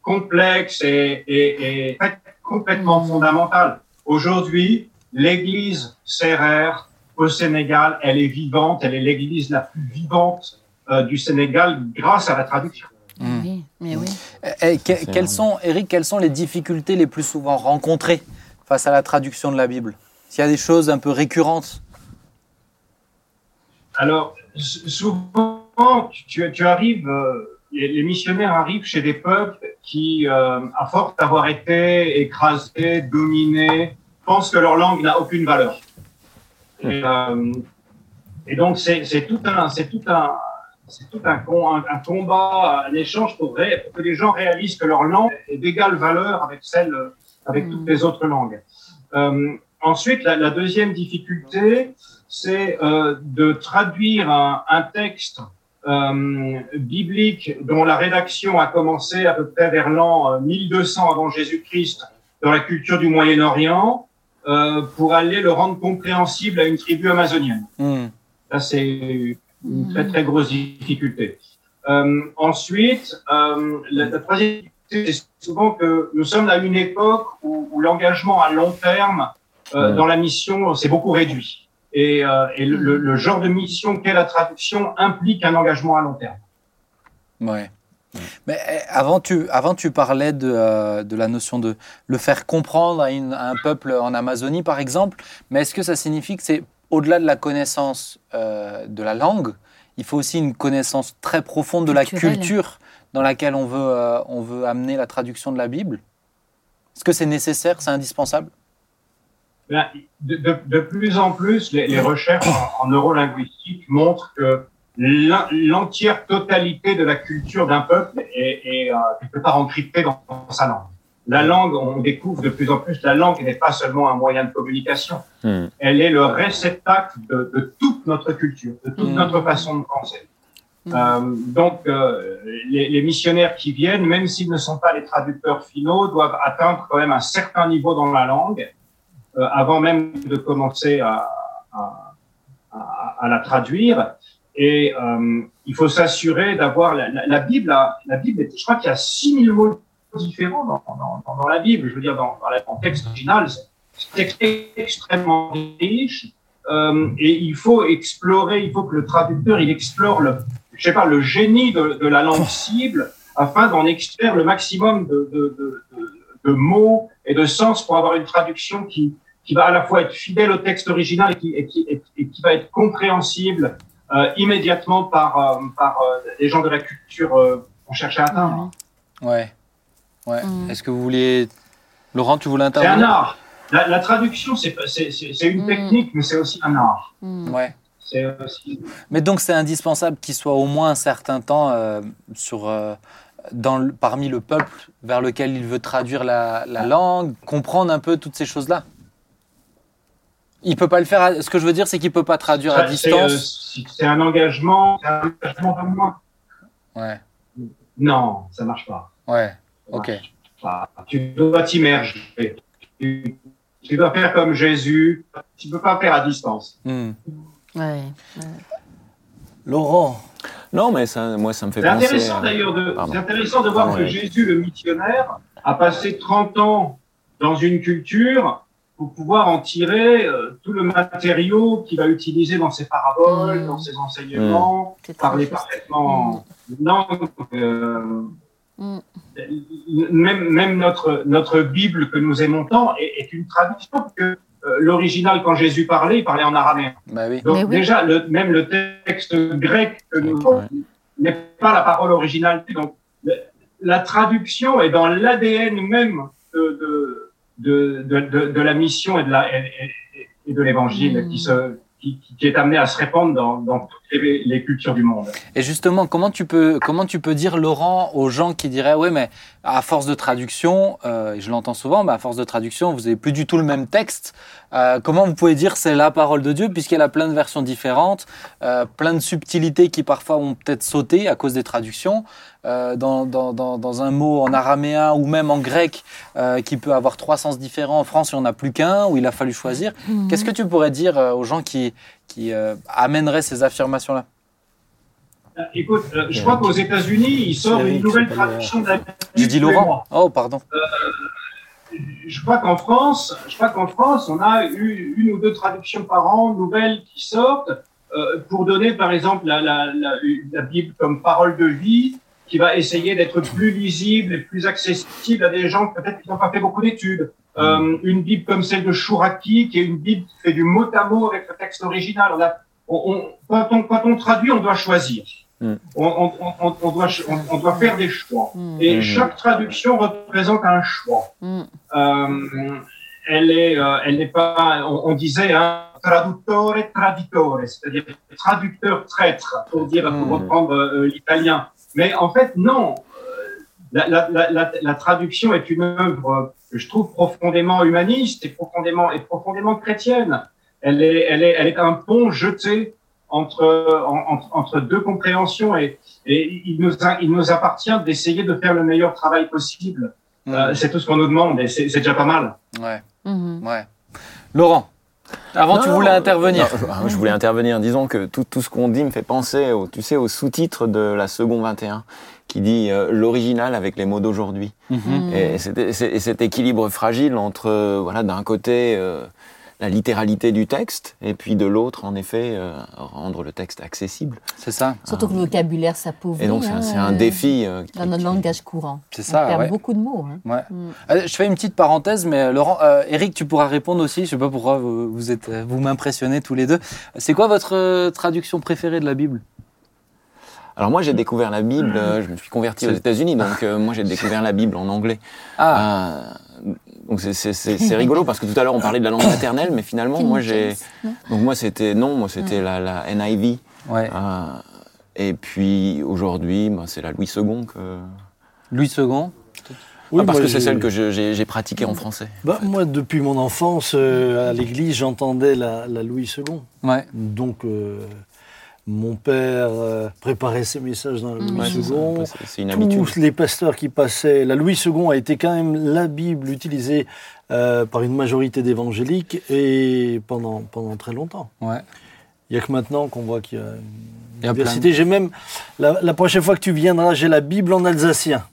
[SPEAKER 5] complexe et, et, et complètement fondamental. Aujourd'hui, l'église sérère au Sénégal, elle est vivante, elle est l'église la plus vivante euh, du Sénégal grâce à la traduction.
[SPEAKER 1] Mm.
[SPEAKER 3] Oui, mais oui.
[SPEAKER 1] Et, et que-
[SPEAKER 4] C'est
[SPEAKER 1] quelles sont, Eric, quelles sont les difficultés les plus souvent rencontrées face à la traduction de la Bible? S'il y a des choses un peu récurrentes?
[SPEAKER 5] Alors, souvent, tu, tu arrives, euh, les missionnaires arrivent chez des peuples qui, euh, à force d'avoir été écrasés, dominés, pensent que leur langue n'a aucune valeur. Et, euh, et donc, c'est tout un, c'est tout un, c'est tout un, con- un, un combat, un échange pour, ré- pour que les gens réalisent que leur langue est d'égale valeur avec celle, avec
[SPEAKER 3] Mm.
[SPEAKER 5] toutes les autres langues. Euh, ensuite, la, la deuxième difficulté, c'est euh, de traduire un, un texte euh, biblique dont la rédaction a commencé à peu près vers l'an euh, 1200 avant Jésus-Christ dans la culture du Moyen-Orient euh, pour aller le rendre compréhensible à une tribu amazonienne.
[SPEAKER 1] Hmm.
[SPEAKER 5] Ça, c'est une très, très grosse difficulté. Euh, ensuite, euh, la, la troisième difficulté, c'est souvent que nous sommes à une époque où, où l'engagement à long terme euh, dans la mission s'est beaucoup réduit. Et, euh, et le, le- le genre de mission qu'est la traduction implique un engagement à long terme.
[SPEAKER 1] Ouais. Mais eh, avant tu, avant, tu parlais de, euh, de la notion de le faire comprendre à, une- à un peuple en Amazonie, par exemple. Mais est-ce que ça signifie que c'est au-delà de la connaissance euh, de la langue, il faut aussi une connaissance très profonde de la culture dans laquelle on veut, euh, on veut amener la traduction de la Bible? Est-ce que c'est nécessaire, c'est indispensable?
[SPEAKER 5] Ben, De, de- de plus en plus, les, les recherches en, en neurolinguistique montrent que l'en- l'entière totalité de la culture d'un peuple est, est euh, quelque part encryptée dans, dans sa langue. La langue, on découvre de plus en plus, la langue n'est pas seulement un moyen de communication,
[SPEAKER 4] Hmm.
[SPEAKER 5] elle est le réceptacle de, de toute notre culture, de toute
[SPEAKER 1] Mm.
[SPEAKER 5] notre façon de penser.
[SPEAKER 3] Mm.
[SPEAKER 5] Euh, donc, euh, les, les missionnaires qui viennent, même s'ils ne sont pas les traducteurs finaux, doivent atteindre quand même un certain niveau dans la langue avant même de commencer à, à, la traduire. Et euh, il faut s'assurer d'avoir la, Bible. La, Bible, je crois qu'il y a 6000 mots différents dans, la Bible. Je veux dire, dans, le texte original, c'est extrêmement riche. Euh, et il faut explorer, il faut que le traducteur il explore le, je sais pas, le génie de, la langue cible afin d'en extraire le maximum de, de mots et de sens pour avoir une traduction qui, qui va à la fois être fidèle au texte original et qui, et qui, et, et qui va être compréhensible euh, immédiatement par, euh, par euh, les gens de la culture euh, qu'on cherche à atteindre.
[SPEAKER 1] Ouais. Ouais.
[SPEAKER 3] Mm.
[SPEAKER 1] Est-ce que vous vouliez. Laurent, tu voulais
[SPEAKER 5] C'est un
[SPEAKER 1] intervenir?
[SPEAKER 5] art. La, la traduction, c'est une
[SPEAKER 3] Mm.
[SPEAKER 5] technique, mais c'est aussi un art.
[SPEAKER 3] Mm.
[SPEAKER 1] Ouais.
[SPEAKER 5] C'est aussi
[SPEAKER 1] Mais donc c'est indispensable qu'il soit au moins un certain temps euh, sur, euh, dans le- parmi le peuple vers lequel il veut traduire la, la langue, comprendre un peu toutes ces choses-là? Il peut pas le faire. à- ce que je veux dire, c'est qu'il peut pas traduire à
[SPEAKER 5] Ça, c'est, euh,
[SPEAKER 1] distance.
[SPEAKER 5] c'est c'est un engagement, c'est un engagement de moi.
[SPEAKER 1] Ouais.
[SPEAKER 5] Non, ça marche pas.
[SPEAKER 1] Ouais. Ok.
[SPEAKER 5] marche pas. Tu dois t'immerger. Tu, tu dois faire comme Jésus. Tu peux pas faire à distance.
[SPEAKER 3] Ouais.
[SPEAKER 2] Laurent,
[SPEAKER 4] Non, mais ça, moi, ça me fait
[SPEAKER 5] C'est
[SPEAKER 4] penser.
[SPEAKER 5] intéressant
[SPEAKER 4] euh,
[SPEAKER 5] d'ailleurs de, c'est intéressant de voir
[SPEAKER 4] Pardon,
[SPEAKER 5] que. Jésus, le missionnaire, a passé 30 ans dans une culture pour pouvoir en tirer euh, tout le matériau qu'il va utiliser dans ses paraboles,
[SPEAKER 3] Mm.
[SPEAKER 5] dans ses enseignements,
[SPEAKER 3] très
[SPEAKER 5] parler parfaitement langue. euh,
[SPEAKER 3] Mm.
[SPEAKER 5] même, même notre, notre Bible que nous aimons tant est, est une traduction que euh, l'original, quand Jésus parlait, il parlait en araméen.
[SPEAKER 1] Bah oui.
[SPEAKER 5] Donc
[SPEAKER 3] Mais oui.
[SPEAKER 5] déjà, le, même le texte grec que nous
[SPEAKER 4] Ouais.
[SPEAKER 5] n'est pas la parole originale. Donc le- la traduction est dans l'ADN même de, de, de, de, de, de la mission et de la et, de l'évangile
[SPEAKER 3] Mm.
[SPEAKER 5] qui se qui, qui est amené à se répandre dans, dans les, les cultures du monde.
[SPEAKER 1] Et justement, comment tu peux comment tu peux dire Laurent aux gens qui diraient ouais mais à force de traduction, euh, et je l'entends souvent, mais à force de traduction, vous avez plus du tout le même texte. Euh, comment vous pouvez dire c'est la parole de Dieu puisqu'elle a plein de versions différentes, euh, plein de subtilités qui parfois ont peut-être sauté à cause des traductions. Euh, dans, dans, dans, dans un mot en araméen ou même en grec euh, qui peut avoir trois sens différents. En France, il n'y en a plus qu'un, où il a fallu choisir.
[SPEAKER 3] Mhm.
[SPEAKER 1] Qu'est-ce que tu pourrais dire euh, aux gens qui, qui euh, amèneraient ces affirmations-là
[SPEAKER 5] Euh, Écoute, euh, je crois qu'aux États-Unis, ils sortent
[SPEAKER 2] Eric,
[SPEAKER 5] une nouvelle traduction de la Bible les
[SPEAKER 1] Laurent. Oh, pardon.
[SPEAKER 5] je crois qu'en France, je crois qu'en France, on a eu une ou deux traductions par an nouvelles qui sortent euh, pour donner, par exemple, la, la, la, la Bible comme parole de vie, qui va essayer d'être plus lisible et plus accessible à des gens peut-être qui n'ont pas fait beaucoup d'études. Euh, une Bible comme celle de Chouraki, qui est une Bible qui fait du mot à mot avec le texte original. On a, on, on, quand, on, quand on traduit, on doit choisir.
[SPEAKER 4] Mm.
[SPEAKER 5] On, on, on, on, doit, on, on doit faire des choix.
[SPEAKER 3] Mm.
[SPEAKER 5] Et
[SPEAKER 4] Mhm.
[SPEAKER 5] chaque traduction représente un choix.
[SPEAKER 3] Mm.
[SPEAKER 5] Euh, elle est, euh, elle n'est pas, on, on disait, hein, traduttore traditore, c'est-à-dire traducteur traître, pour dire, pour reprendre euh, l'italien. Mais en fait, non. La, la, la, la, la traduction est une œuvre que je trouve profondément humaniste et profondément, et profondément chrétienne. Elle est, elle est, elle est un pont jeté entre, en- entre, entre deux compréhensions et, et il, nous, a- il nous appartient d'essayer de faire le meilleur travail possible. Euh, c'est tout ce qu'on nous demande et c'est déjà pas mal.
[SPEAKER 1] Ouais,
[SPEAKER 3] Mhm.
[SPEAKER 1] ouais. Laurent, avant tu voulais
[SPEAKER 4] non,
[SPEAKER 1] intervenir.
[SPEAKER 4] non, je voulais intervenir. Disons que tout, tout ce qu'on dit me fait penser, au, tu sais, au sous-titre de la seconde 21 qui dit euh, l'original avec les mots d'aujourd'hui.
[SPEAKER 1] Mhm.
[SPEAKER 4] Et, cet, et cet- et cet équilibre fragile entre, euh, voilà, d'un côté, euh, la littéralité du texte, et puis de l'autre, en effet, euh, rendre le texte accessible.
[SPEAKER 1] C'est ça,
[SPEAKER 3] Surtout que le vocabulaire s'appauvrit.
[SPEAKER 4] Et donc, c'est un,
[SPEAKER 3] hein,
[SPEAKER 4] c'est un défi. euh, qui-
[SPEAKER 3] Dans notre langage courant.
[SPEAKER 1] c'est
[SPEAKER 3] On
[SPEAKER 1] ça.
[SPEAKER 3] perd
[SPEAKER 1] ouais.
[SPEAKER 3] beaucoup de mots. hein.
[SPEAKER 1] Ouais.
[SPEAKER 3] Mm.
[SPEAKER 1] Je fais une petite parenthèse, mais Laurent, euh, Eric, tu pourras répondre aussi. Je sais pas pourquoi vous, vous êtes, vous m'impressionnez tous les deux. C'est quoi votre euh, traduction préférée de la Bible?
[SPEAKER 4] Alors moi, j'ai découvert la Bible, euh, je me suis converti aux États-Unis, donc euh, moi, j'ai découvert la Bible en anglais.
[SPEAKER 1] Ah,
[SPEAKER 4] Euh, donc c'est- rigolo parce que tout à l'heure on parlait de la langue maternelle, mais finalement moi j'ai donc moi c'était non moi c'était la, la NIV
[SPEAKER 1] ouais.
[SPEAKER 4] euh, Et puis aujourd'hui, bah, c'est la Louis II que.
[SPEAKER 1] Louis II
[SPEAKER 2] Oui,
[SPEAKER 4] Ah, parce que c'est celle que j'ai pratiquée en français.
[SPEAKER 2] Bah, moi, depuis mon enfance, euh, à l'église, j'entendais la, la Louis II.
[SPEAKER 1] Ouais.
[SPEAKER 2] Donc, euh, mon père euh, préparait ses messages dans la Louis
[SPEAKER 4] Ouais, c'est ça.
[SPEAKER 2] II.
[SPEAKER 4] C'est- C'est une habitude.
[SPEAKER 2] Tous les pasteurs qui passaient, la Louis II a été quand même la Bible utilisée euh, par une majorité d'évangéliques et pendant, pendant très longtemps.
[SPEAKER 1] Ouais.
[SPEAKER 2] Il n'y a que maintenant qu'on voit qu'il y a
[SPEAKER 1] Il y a
[SPEAKER 2] une diversité. J'ai même, la, la prochaine fois que tu viendras, j'ai la Bible en alsacien.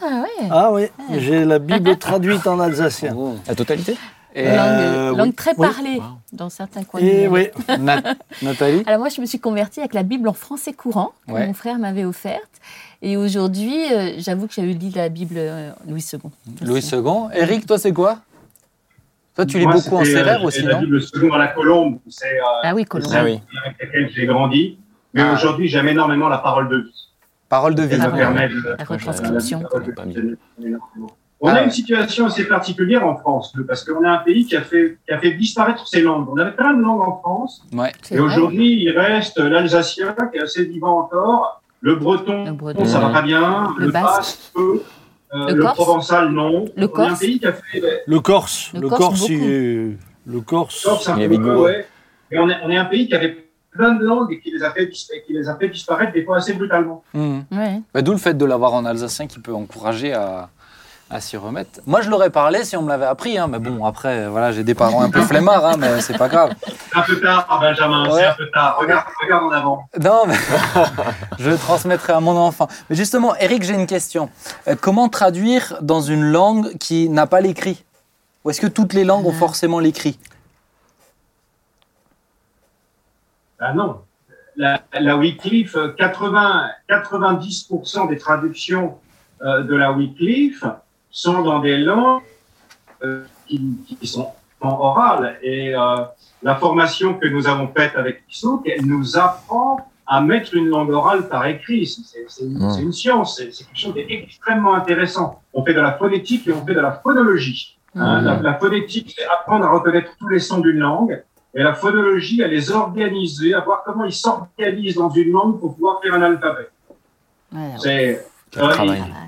[SPEAKER 3] Ah ouais.
[SPEAKER 2] Ah oui, j'ai la Bible traduite en alsacien.
[SPEAKER 1] Oh.
[SPEAKER 4] La totalité?
[SPEAKER 1] Et
[SPEAKER 2] Euh,
[SPEAKER 3] langue
[SPEAKER 2] oui.
[SPEAKER 3] très
[SPEAKER 2] Oui.
[SPEAKER 3] parlée dans certains coins
[SPEAKER 2] Et
[SPEAKER 3] du
[SPEAKER 2] oui,
[SPEAKER 1] Nat- Nathalie?
[SPEAKER 3] Alors moi, je me suis convertie avec la Bible en français courant que
[SPEAKER 1] Ouais.
[SPEAKER 3] mon frère m'avait offerte. Et aujourd'hui, euh, j'avoue que j'ai lu la Bible euh, Louis II.
[SPEAKER 1] Louis II. Eric, toi, c'est quoi? Toi, tu lis beaucoup en
[SPEAKER 5] euh,
[SPEAKER 1] CRR
[SPEAKER 5] c'était
[SPEAKER 1] aussi,
[SPEAKER 5] la
[SPEAKER 1] non?
[SPEAKER 5] Bible seconde à la colombe, c'est euh,
[SPEAKER 3] Ah oui, Colomb.
[SPEAKER 4] Ah oui.
[SPEAKER 5] avec laquelle j'ai grandi. Mais
[SPEAKER 1] Ah.
[SPEAKER 5] aujourd'hui, j'aime énormément la parole de vie.
[SPEAKER 1] Parole de vie.
[SPEAKER 3] Ah
[SPEAKER 5] me permet de-
[SPEAKER 3] La retranscription.
[SPEAKER 5] On
[SPEAKER 1] Ah
[SPEAKER 5] a
[SPEAKER 1] ouais.
[SPEAKER 5] une situation assez particulière en France, parce qu'on est un pays qui a fait, qui a fait disparaître ses langues. On avait plein de langues en France,
[SPEAKER 1] Ouais.
[SPEAKER 5] Et aujourd'hui, il reste l'alsacien qui est assez vivant encore, le breton,
[SPEAKER 3] Le breton.
[SPEAKER 5] ça va pas bien,
[SPEAKER 3] Le
[SPEAKER 5] le,
[SPEAKER 3] basque.
[SPEAKER 5] basque, peu, euh,
[SPEAKER 3] Le
[SPEAKER 5] provençal, non.
[SPEAKER 3] Le
[SPEAKER 5] On est un
[SPEAKER 3] corse.
[SPEAKER 5] pays qui a fait
[SPEAKER 2] le Corse.
[SPEAKER 3] Le
[SPEAKER 2] Le,
[SPEAKER 3] Corse,
[SPEAKER 2] est- le Corse.
[SPEAKER 5] Corse un
[SPEAKER 4] Il est
[SPEAKER 5] peu, ouais. Et on est, on est un pays qui avait plein de langues et qui les a fait, qui les a fait disparaître des fois assez brutalement.
[SPEAKER 3] Ouais.
[SPEAKER 1] Bah, D'où le fait de l'avoir en alsacien qui peut encourager à, à s'y remettre. Moi, je l'aurais parlé si on me l'avait appris, hein, mais bon, après, voilà, j'ai des parents un peu flemmards, hein, mais c'est pas grave.
[SPEAKER 5] C'est un peu tard, Benjamin,
[SPEAKER 1] Ouais.
[SPEAKER 5] c'est un peu tard. Regarde, regarde en avant.
[SPEAKER 1] Non, mais je le transmettrai à mon enfant. Mais justement, Eric, j'ai une question. Euh, comment traduire dans une langue qui n'a pas l'écrit? Ou est-ce que toutes les langues ont forcément l'écrit?
[SPEAKER 5] Ah non. La, la Wycliffe, euh, 80, 90% des traductions euh, de la Wycliffe sont dans des langues euh, qui, qui sont en orales. Et euh, la formation que nous avons faite avec Issouk, elle nous apprend à mettre une langue orale par écrit. C'est une, science, c'est quelque chose d'extrêmement intéressant. On fait de la phonétique et on fait de la phonologie. Hein, la, la phonétique, c'est apprendre à reconnaître tous les sons d'une langue. Et la phonologie, elle les organiser, à voir comment ils s'organisent dans une langue pour pouvoir faire un alphabet.
[SPEAKER 3] Ouais,
[SPEAKER 5] C'est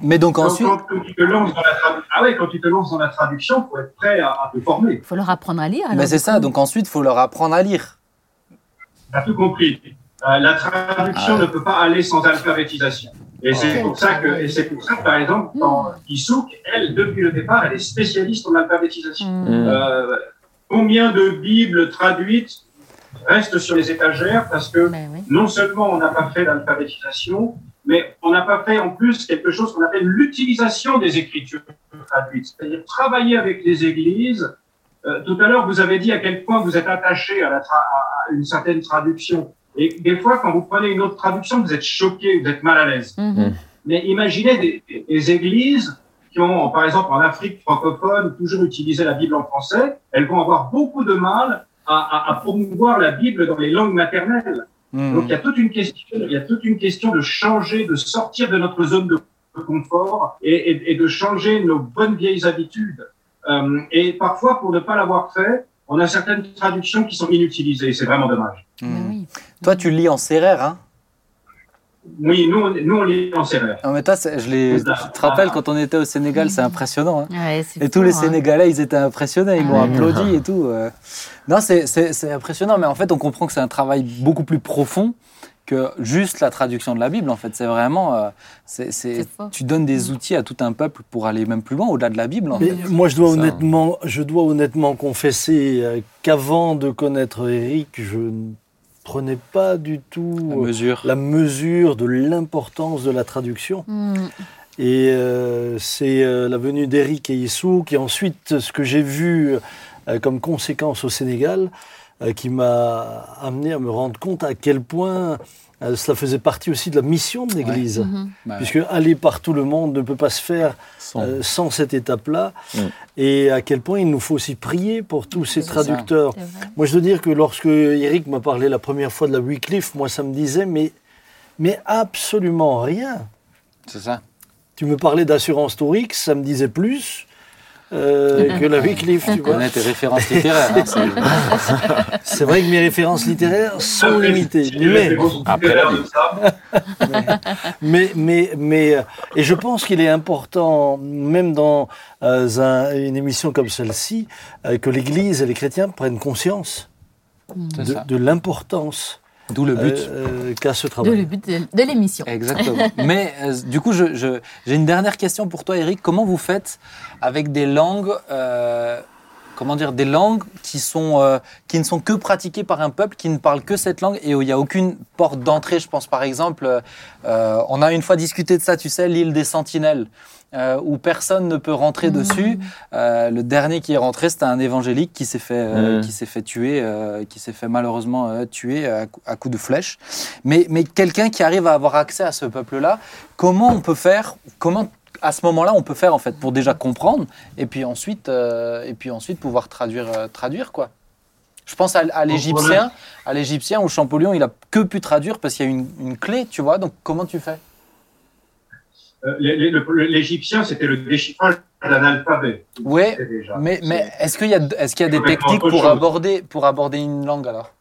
[SPEAKER 1] Mais donc
[SPEAKER 5] quand,
[SPEAKER 1] ensuite,
[SPEAKER 5] quand- quand tu te lances dans la ah ouais, quand tu te lances dans la traduction, faut être prêt à, à te former.
[SPEAKER 3] Il faut leur apprendre à lire. alors,
[SPEAKER 1] ben, c'est ça. Donc ensuite, il faut leur apprendre à lire.
[SPEAKER 5] T'as tout compris. Euh, la traduction
[SPEAKER 1] Ah.
[SPEAKER 5] ne peut pas aller sans alphabétisation. Et c'est
[SPEAKER 3] Quel
[SPEAKER 5] pour ça que, et c'est pour ça par exemple, quand Issouk, elle, depuis le départ, elle est spécialiste en alphabétisation.
[SPEAKER 3] Mm.
[SPEAKER 4] Mm.
[SPEAKER 5] Euh, combien de Bibles traduites restent sur les étagères parce que
[SPEAKER 3] Ben oui.
[SPEAKER 5] non seulement on n'a pas fait l'alphabétisation, mais on n'a pas fait en plus quelque chose qu'on appelle l'utilisation des écritures traduites, c'est-à-dire travailler avec les églises. Euh, tout à l'heure, vous avez dit à quel point vous êtes attaché à, la tra- à- à une certaine traduction. Et des fois, quand vous prenez une autre traduction, vous êtes choqué, vous êtes mal à l'aise.
[SPEAKER 3] Mhm.
[SPEAKER 5] Mais imaginez des, des- des églises qui ont, par exemple, en Afrique francophone, toujours utilisé la Bible en français. Elles vont avoir beaucoup de mal à, à- à promouvoir la Bible dans les langues maternelles.
[SPEAKER 1] Mhm.
[SPEAKER 5] Donc il y a toute une question, il y a toute une question de changer, de sortir de notre zone de confort et, et- et de changer nos bonnes vieilles habitudes. Euh, et parfois, pour ne pas l'avoir fait, on a certaines traductions qui sont inutilisées. C'est vraiment dommage.
[SPEAKER 3] Oui.
[SPEAKER 1] Toi, tu le lis en CRR, hein?
[SPEAKER 5] Oui, nous, on, nous, on lit en CRR.
[SPEAKER 1] Non, mais toi, je te rappelles quand on était au Sénégal, c'est impressionnant. hein
[SPEAKER 3] Ouais,
[SPEAKER 1] Et tous les
[SPEAKER 3] hein.
[SPEAKER 1] Sénégalais, ils étaient impressionnés, ils
[SPEAKER 3] Ah
[SPEAKER 1] m'ont applaudi et tout. Non, c'est- impressionnant, mais en fait, on comprend que c'est un travail beaucoup plus profond que juste la traduction de la Bible. En fait, c'est vraiment, euh, c'est- tu donnes des outils à tout un peuple pour aller même plus loin, au-delà de la Bible. En
[SPEAKER 2] Mais
[SPEAKER 1] fait.
[SPEAKER 2] moi, je dois,
[SPEAKER 4] Ça.
[SPEAKER 2] honnêtement, je dois honnêtement confesser euh, qu'avant de connaître Eric, je ne prenais pas du
[SPEAKER 1] La
[SPEAKER 2] tout euh,
[SPEAKER 1] mesure.
[SPEAKER 2] la mesure de l'importance de la traduction.
[SPEAKER 3] Mm.
[SPEAKER 2] Et euh, c'est euh, la venue d'Eric et Issouk, et ensuite ce que j'ai vu euh, comme conséquence au Sénégal, euh, qui m'a amené à me rendre compte à quel point euh, cela faisait partie aussi de la mission de l'Église.
[SPEAKER 3] Mhm.
[SPEAKER 1] Bah,
[SPEAKER 2] Puisque aller par tout le monde ne peut pas se faire
[SPEAKER 4] Sans-
[SPEAKER 2] euh, sans cette étape-là, et à quel point il nous faut aussi prier pour tous ces traducteurs. Moi, je dois dire que lorsque Eric m'a parlé la première fois de la Wycliffe, moi, ça me disait, mais, mais absolument rien.
[SPEAKER 1] c'est ça.
[SPEAKER 2] Tu me parlais d'assurance Torix, ça me disait plus. Euh, que la Wycliffe, tu
[SPEAKER 1] Tu
[SPEAKER 2] vois.
[SPEAKER 1] connais tes références littéraires. hein, c'est-
[SPEAKER 2] vrai que mes références littéraires sont
[SPEAKER 5] Après,
[SPEAKER 2] limitées. Mais,
[SPEAKER 4] Après la
[SPEAKER 2] mais, mais, mais, euh, et je pense qu'il est important, même dans euh, un- une émission comme celle-ci, euh, que l'Église et les chrétiens prennent conscience de l'importance
[SPEAKER 1] D'où le but.
[SPEAKER 2] euh, euh, qu'a ce
[SPEAKER 3] De
[SPEAKER 2] travail.
[SPEAKER 3] le but de, de l'émission.
[SPEAKER 1] Exactement. Mais euh, du coup, je- je- j'ai une dernière question pour toi, Eric. Comment vous faites avec des langues, euh, comment dire, des langues qui sont, euh, qui ne sont que pratiquées par un peuple qui ne parle que cette langue et où il n'y a aucune porte d'entrée. Je pense par exemple, euh, on a une fois discuté de ça, tu sais, l'île des Sentinelles. Euh, où personne ne peut rentrer dessus. Euh, le dernier qui est rentré, c'était un évangélique qui s'est fait, euh, qui s'est fait tuer, euh, qui s'est fait malheureusement euh, tuer à, cou- à coups de flèche. Mais, mais quelqu'un qui arrive à avoir accès à ce peuple-là, comment on peut faire Comment à ce moment-là on peut faire en fait pour déjà comprendre et puis ensuite euh, et puis ensuite pouvoir traduire euh, traduire quoi. Je pense à, à l'égyptien, à l'égyptien où Champollion il a que pu traduire parce qu'il y a une, une clé, tu vois. Donc comment tu fais
[SPEAKER 5] euh, les- les- le- le- l'Égyptien, c'était le déchiffrage d'un alphabet. Déjà.
[SPEAKER 1] mais mais est-ce qu'il y a est-ce qu'il y a des techniques pour aborder pour aborder une langue alors?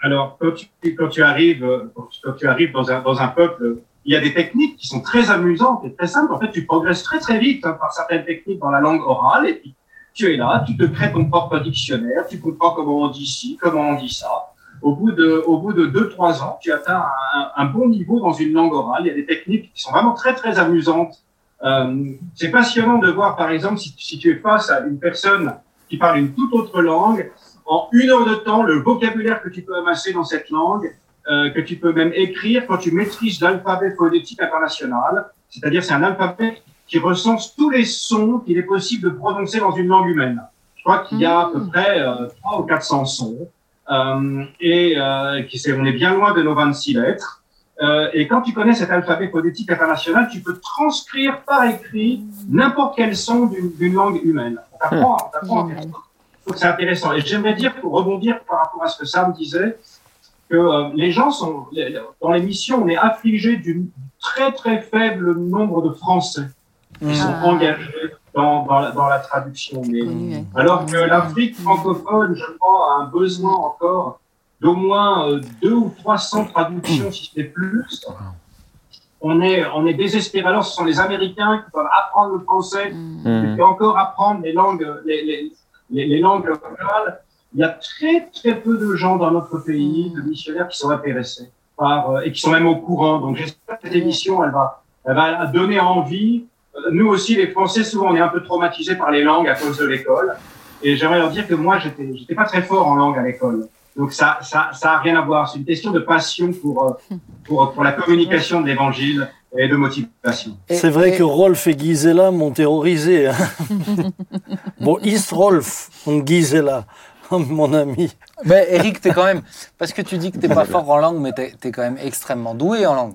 [SPEAKER 5] Alors, quand tu, quand tu arrives, euh, quand tu arrives dans un, dans un peuple, il y a des techniques qui sont très amusantes et très simples. En fait, tu progresses très très vite hein, par certaines techniques dans la langue orale et puis tu es là, tu te crées ton propre dictionnaire, tu comprends comment on dit ci, comment on dit ça. Au bout de, au bout de deux, trois ans, tu atteins un, un bon niveau dans une langue orale. Il y a des techniques qui sont vraiment très très amusantes. Euh, c'est passionnant de voir, par exemple, si, si tu es face à une personne qui parle une toute autre langue, en une heure de temps, le vocabulaire que tu peux amasser dans cette langue, euh, que tu peux même écrire quand tu maîtrises l'alphabet phonétique international, c'est-à-dire c'est un alphabet qui recense tous les sons qu'il est possible de prononcer dans une langue humaine. Je crois qu'il y a à peu
[SPEAKER 3] Mmh.
[SPEAKER 5] près euh, 3 ou 400 sons, et euh, qui c'est, on est bien loin de nos 26 lettres. Euh, et quand tu connais cet alphabet phonétique international, tu peux transcrire par écrit n'importe quel son d'une, langue humaine. Donc c'est intéressant. Et j'aimerais dire, pour rebondir par rapport à ce que Sam disait, que euh, les gens sont, les- dans l'émission, on est affligé d'un très très faible nombre de Français qui sont
[SPEAKER 3] Ah.
[SPEAKER 5] engagés dans, dans, la, dans la traduction. Mais, alors que l'Afrique francophone, je crois, a un besoin encore d'au moins euh, deux ou 300 traductions, si ce n'est plus. On est, on est désespéré. Alors, ce sont les Américains qui doivent apprendre le français
[SPEAKER 3] Mm.
[SPEAKER 5] et puis encore apprendre les langues, les, les, les, les langues locales. Il y a très très peu de gens dans notre pays, de missionnaires qui sont intéressés par euh, et qui sont même au courant. Donc j'espère que cette émission, elle va, elle va donner envie. Nous aussi, les Français, souvent, on est un peu traumatisés par les langues à cause de l'école. Et j'aimerais leur dire que moi, j'étais, j'étais pas très fort en langue à l'école. Donc ça, ça, ça a rien à voir. C'est une question de passion pour, euh, pour, pour la communication de l'évangile et de motivation.
[SPEAKER 2] C'est vrai que Rolf et Gisela m'ont terrorisé. hein. bon, ist Rolf und Gisela, mon ami.
[SPEAKER 1] Mais Eric, t'es quand même. Parce que tu dis que t'es pas fort en langue, mais t'es es quand même extrêmement doué en langue.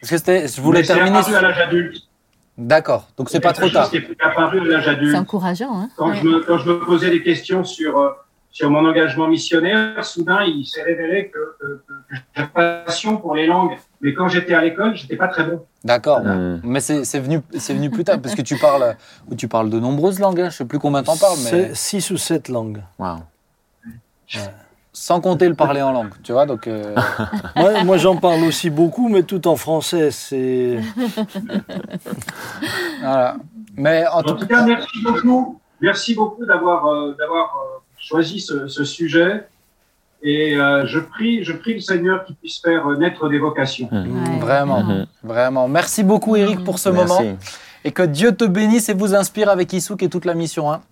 [SPEAKER 1] Parce que c'était. Je voulais
[SPEAKER 5] Mais
[SPEAKER 1] terminer.
[SPEAKER 5] apparu à l'âge adulte.
[SPEAKER 1] D'accord, donc c'est pas trop tard.
[SPEAKER 5] qui est apparu à l'âge
[SPEAKER 3] C'est encourageant. Hein
[SPEAKER 5] Quand, je me, quand je me posais des questions sur, euh, sur mon engagement missionnaire, soudain, il s'est révélé que, que, que j'avais passion pour les langues. Mais quand j'étais à l'école, j'étais pas très bon.
[SPEAKER 1] D'accord.
[SPEAKER 4] Mhm.
[SPEAKER 1] Mais c'est c'est venu, c'est venu plus tard, parce que tu parles, ou tu parles de nombreuses langues. Hein. Je sais plus combien t'en parles, mais
[SPEAKER 2] C'est six ou sept langues.
[SPEAKER 4] Waouh.
[SPEAKER 1] Sans compter le parler en langue, tu vois. Donc, euh,
[SPEAKER 2] Moi, moi, j'en parle aussi beaucoup, mais tout en français. C'est
[SPEAKER 1] voilà. Mais en
[SPEAKER 5] En
[SPEAKER 1] tout
[SPEAKER 5] tout cas, merci beaucoup. Merci beaucoup d'avoir euh, d'avoir euh, choisi ce, ce sujet. Et euh, je prie, je prie le Seigneur qu'il puisse faire naître des vocations.
[SPEAKER 3] Ouais.
[SPEAKER 1] vraiment,
[SPEAKER 4] Mhm.
[SPEAKER 1] vraiment. Merci beaucoup, Eric, pour ce
[SPEAKER 4] Merci.
[SPEAKER 1] moment. Et que Dieu te bénisse et vous inspire avec Issouk et toute la mission. Hein.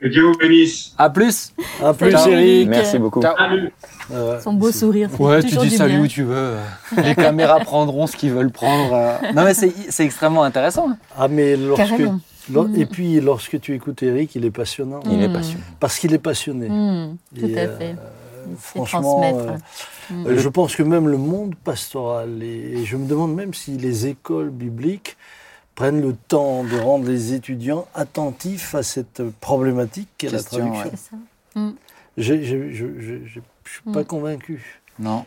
[SPEAKER 5] Que Dieu vous bénisse.
[SPEAKER 1] À plus.
[SPEAKER 2] un plus. Eric.
[SPEAKER 4] Merci beaucoup.
[SPEAKER 1] Ciao.
[SPEAKER 5] Salut.
[SPEAKER 2] Euh,
[SPEAKER 3] Son beau sourire.
[SPEAKER 1] Ouais, tu dis salut où tu veux. Les caméras prendront ce qu'ils veulent prendre. euh. Non, mais c'est extrêmement intéressant.
[SPEAKER 2] ah, mais lorsque,
[SPEAKER 3] Mm.
[SPEAKER 2] et puis lorsque tu écoutes Eric, il est passionnant.
[SPEAKER 4] Il est
[SPEAKER 3] Mhm.
[SPEAKER 4] passionnant.
[SPEAKER 2] Parce qu'il est passionné.
[SPEAKER 3] Mm, tout
[SPEAKER 2] Et,
[SPEAKER 3] à
[SPEAKER 2] euh,
[SPEAKER 3] fait.
[SPEAKER 2] Franchement, euh, Euh, Je pense que même le monde pastoral, et et je me demande même si les écoles bibliques prennent le temps de rendre les étudiants attentifs à cette problématique qu'est la traduction. Je ne suis pas
[SPEAKER 3] Mm.
[SPEAKER 2] convaincu.
[SPEAKER 1] Non.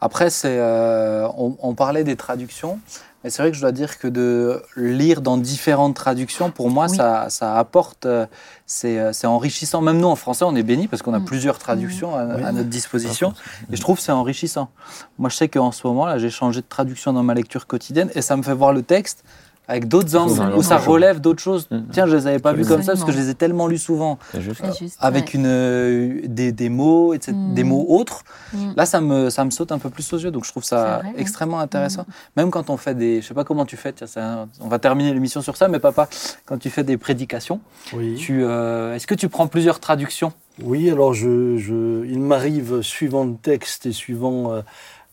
[SPEAKER 1] Après, c'est, euh, on, on parlait des traductions, mais c'est vrai que je dois dire que de lire dans différentes traductions, pour moi,
[SPEAKER 3] Oui.
[SPEAKER 1] ça, ça apporte, euh, c'est, euh, c'est enrichissant. Même nous, en français, on est bénis parce qu'on a
[SPEAKER 3] Mm.
[SPEAKER 1] plusieurs traductions à,
[SPEAKER 2] Oui.
[SPEAKER 1] à notre disposition. Et je trouve que c'est enrichissant. Moi, je sais qu'en ce moment, là, j'ai changé de traduction dans ma lecture quotidienne et ça me fait voir le texte avec d'autres angles, où ça relève d'autres choses.
[SPEAKER 4] Mm.
[SPEAKER 1] Tiens, je les avais pas vus comme ça parce que je les ai tellement lus souvent
[SPEAKER 4] juste.
[SPEAKER 3] Juste,
[SPEAKER 1] avec
[SPEAKER 3] ouais.
[SPEAKER 1] une, euh, des, des mots, etc.,
[SPEAKER 3] Mm.
[SPEAKER 1] des mots autres.
[SPEAKER 3] Mm.
[SPEAKER 1] Là, ça me, ça me saute un peu plus aux yeux, donc je trouve ça
[SPEAKER 3] ouais.
[SPEAKER 1] extrêmement intéressant. Même quand on fait des, je sais pas comment tu fais, tiens, c'est un- on va terminer l'émission sur ça, mais papa, quand tu fais des prédications,
[SPEAKER 2] Oui.
[SPEAKER 1] tu, euh, est-ce que tu prends plusieurs traductions?
[SPEAKER 2] Oui, alors je, je- il m'arrive, suivant le texte et suivant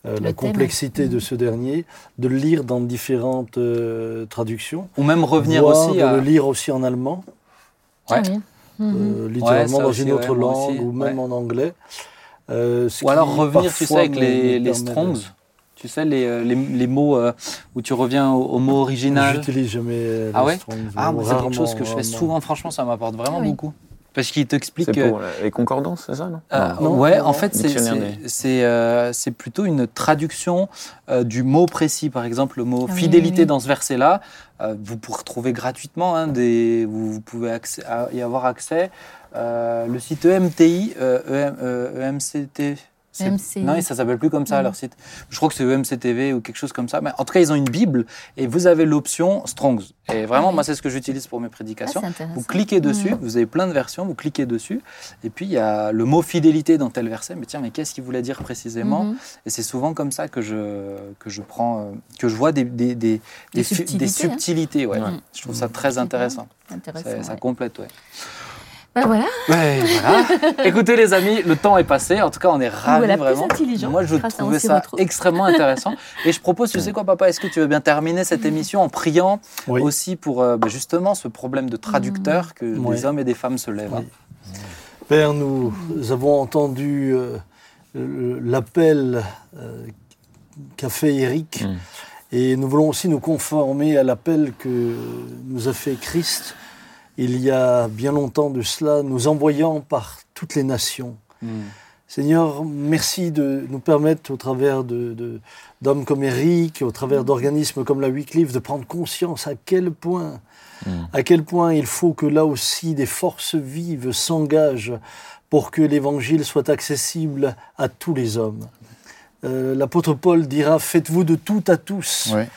[SPEAKER 2] euh, la
[SPEAKER 3] thème.
[SPEAKER 2] complexité de
[SPEAKER 3] Mhm.
[SPEAKER 2] ce dernier, de le lire dans différentes euh, traductions.
[SPEAKER 1] ou même revenir
[SPEAKER 2] voire
[SPEAKER 1] aussi
[SPEAKER 2] de
[SPEAKER 1] à,
[SPEAKER 2] le lire aussi en allemand,
[SPEAKER 1] Ouais.
[SPEAKER 3] Ah oui.
[SPEAKER 2] Euh, littéralement
[SPEAKER 1] ça
[SPEAKER 2] dans
[SPEAKER 1] aussi,
[SPEAKER 2] une autre langue
[SPEAKER 1] aussi,
[SPEAKER 2] ou même
[SPEAKER 1] ouais.
[SPEAKER 2] en anglais. Euh, ce
[SPEAKER 1] ou alors revenir, tu sais, avec les, les
[SPEAKER 2] de-
[SPEAKER 1] strongs. Tu sais, les, les, les mots euh, où tu reviens au, au mot original.
[SPEAKER 2] J'utilise jamais
[SPEAKER 1] Ah
[SPEAKER 2] les
[SPEAKER 1] ouais
[SPEAKER 2] Strongs,
[SPEAKER 1] Ah, c'est quelque chose que je fais souvent. Franchement, ça m'apporte vraiment
[SPEAKER 3] Ah oui.
[SPEAKER 1] beaucoup. Parce qu'il t'explique.
[SPEAKER 4] C'est
[SPEAKER 1] euh,
[SPEAKER 4] pour les concordances, c'est ça, non
[SPEAKER 1] Euh,
[SPEAKER 2] Non,
[SPEAKER 1] ouais,
[SPEAKER 2] non,
[SPEAKER 1] en fait, c'est
[SPEAKER 4] Dictionnaire
[SPEAKER 1] c'est-
[SPEAKER 4] des-
[SPEAKER 1] c'est euh, c'est plutôt une traduction euh, du mot précis. Par exemple, le mot
[SPEAKER 3] Ah oui,
[SPEAKER 1] fidélité
[SPEAKER 3] oui, oui.
[SPEAKER 1] dans ce verset-là, euh, vous pourrez retrouver gratuitement. hein, des, vous, vous pouvez accès- à- y avoir accès. Euh, le site EMTI, euh, EM, euh, EMCT.
[SPEAKER 3] EMCI.
[SPEAKER 1] Non, ça s'appelle plus comme ça
[SPEAKER 3] Mhm.
[SPEAKER 1] leur site. Je crois que c'est EMCTV ou quelque chose comme ça. Mais en tout cas, ils ont une Bible et vous avez l'option Strongs. Et vraiment,
[SPEAKER 3] Oui.
[SPEAKER 1] moi, c'est ce que j'utilise pour mes
[SPEAKER 3] Ah,
[SPEAKER 1] prédications.
[SPEAKER 3] intéressant.
[SPEAKER 1] Vous cliquez dessus,
[SPEAKER 3] Mhm.
[SPEAKER 1] vous avez plein de versions, vous cliquez dessus, et puis il y a le mot fidélité dans tel verset. Mais tiens, mais qu'est-ce qu'il voulait dire précisément
[SPEAKER 3] Mhm.
[SPEAKER 1] Et c'est souvent comme ça que je, que je prends, euh, que je vois des, des, des,
[SPEAKER 3] Des
[SPEAKER 1] fi-
[SPEAKER 3] subtilités,
[SPEAKER 1] des
[SPEAKER 3] hein.
[SPEAKER 1] subtilités, ouais.
[SPEAKER 3] Mhm.
[SPEAKER 1] Je trouve ça très intéressant.
[SPEAKER 3] Intéressant.
[SPEAKER 1] Ça, complète, ouais.
[SPEAKER 3] Bah voilà.
[SPEAKER 1] Ouais, voilà. Écoutez les amis, le temps est passé. En tout cas, on est ravis
[SPEAKER 3] Voilà,
[SPEAKER 1] vraiment.
[SPEAKER 3] intelligent.
[SPEAKER 1] Moi, je
[SPEAKER 3] Grâce
[SPEAKER 1] trouvais ça
[SPEAKER 3] retrouve.
[SPEAKER 1] extrêmement intéressant. Et je propose, tu sais quoi, papa, est-ce que tu veux bien terminer cette émission en priant
[SPEAKER 2] Oui.
[SPEAKER 1] aussi pour euh, bah, justement ce problème de traducteur que
[SPEAKER 2] Ouais.
[SPEAKER 1] des hommes et des femmes se lèvent. hein.
[SPEAKER 2] Oui. Père, nous avons entendu euh, l'appel euh, qu'a fait Eric
[SPEAKER 4] Mm.
[SPEAKER 2] et nous voulons aussi nous conformer à l'appel que nous a fait Christ il y a bien longtemps de cela, nous envoyant par toutes les nations.
[SPEAKER 1] Mm.
[SPEAKER 2] Seigneur, merci de nous permettre, au travers de- d'hommes comme Eric, au travers d'organismes comme la Wycliffe, de prendre conscience à quel point,
[SPEAKER 4] Mm.
[SPEAKER 2] à quel point il faut que là aussi des forces vives s'engagent pour que l'Évangile soit accessible à tous les hommes. Euh, L'apôtre Paul dira Faites-vous de tout à tous.
[SPEAKER 1] Ouais.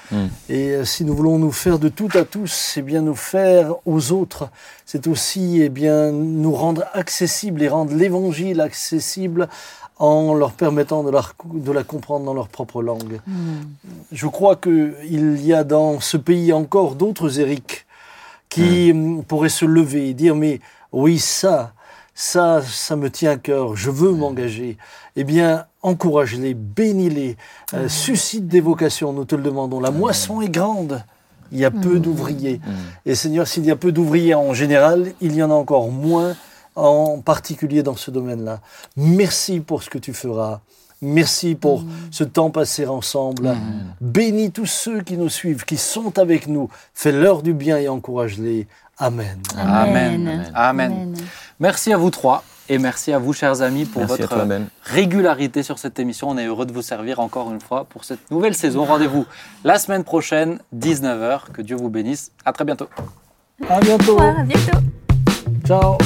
[SPEAKER 2] Et euh, si nous voulons nous faire de tout à tous, c'est bien nous faire aux autres. C'est aussi eh bien, nous rendre accessibles et rendre l'évangile accessible en leur permettant de la, de la comprendre dans leur propre langue.
[SPEAKER 3] Mhm.
[SPEAKER 2] Je crois qu'il y a dans ce pays encore d'autres Eric qui hum, pourraient se lever et dire mais oui ça, ça, ça me tient à cœur, je veux m'engager. Eh bien, encourage-les, bénis-les, euh, suscite des vocations, nous te le demandons. La moisson est grande, il y a peu d'ouvriers.
[SPEAKER 4] Mm.
[SPEAKER 2] Et Seigneur, s'il y a peu d'ouvriers en général, il y en a encore moins en particulier dans ce domaine-là. Merci pour ce que tu feras. Merci pour ce temps passé ensemble. Bénis tous ceux qui nous suivent, qui sont avec nous. Fais-leur du bien et encourage-les. Amen.
[SPEAKER 1] Amen. Amen. Merci à vous trois et merci à vous, chers amis, pour
[SPEAKER 4] Merci
[SPEAKER 1] votre
[SPEAKER 4] toi, Ben.
[SPEAKER 1] régularité sur cette émission. On est heureux de vous servir encore une fois pour cette nouvelle saison. Rendez-vous la semaine prochaine, 19h. Que Dieu vous bénisse. À très bientôt.
[SPEAKER 2] À bientôt.
[SPEAKER 3] Au revoir, à bientôt.
[SPEAKER 2] Ciao.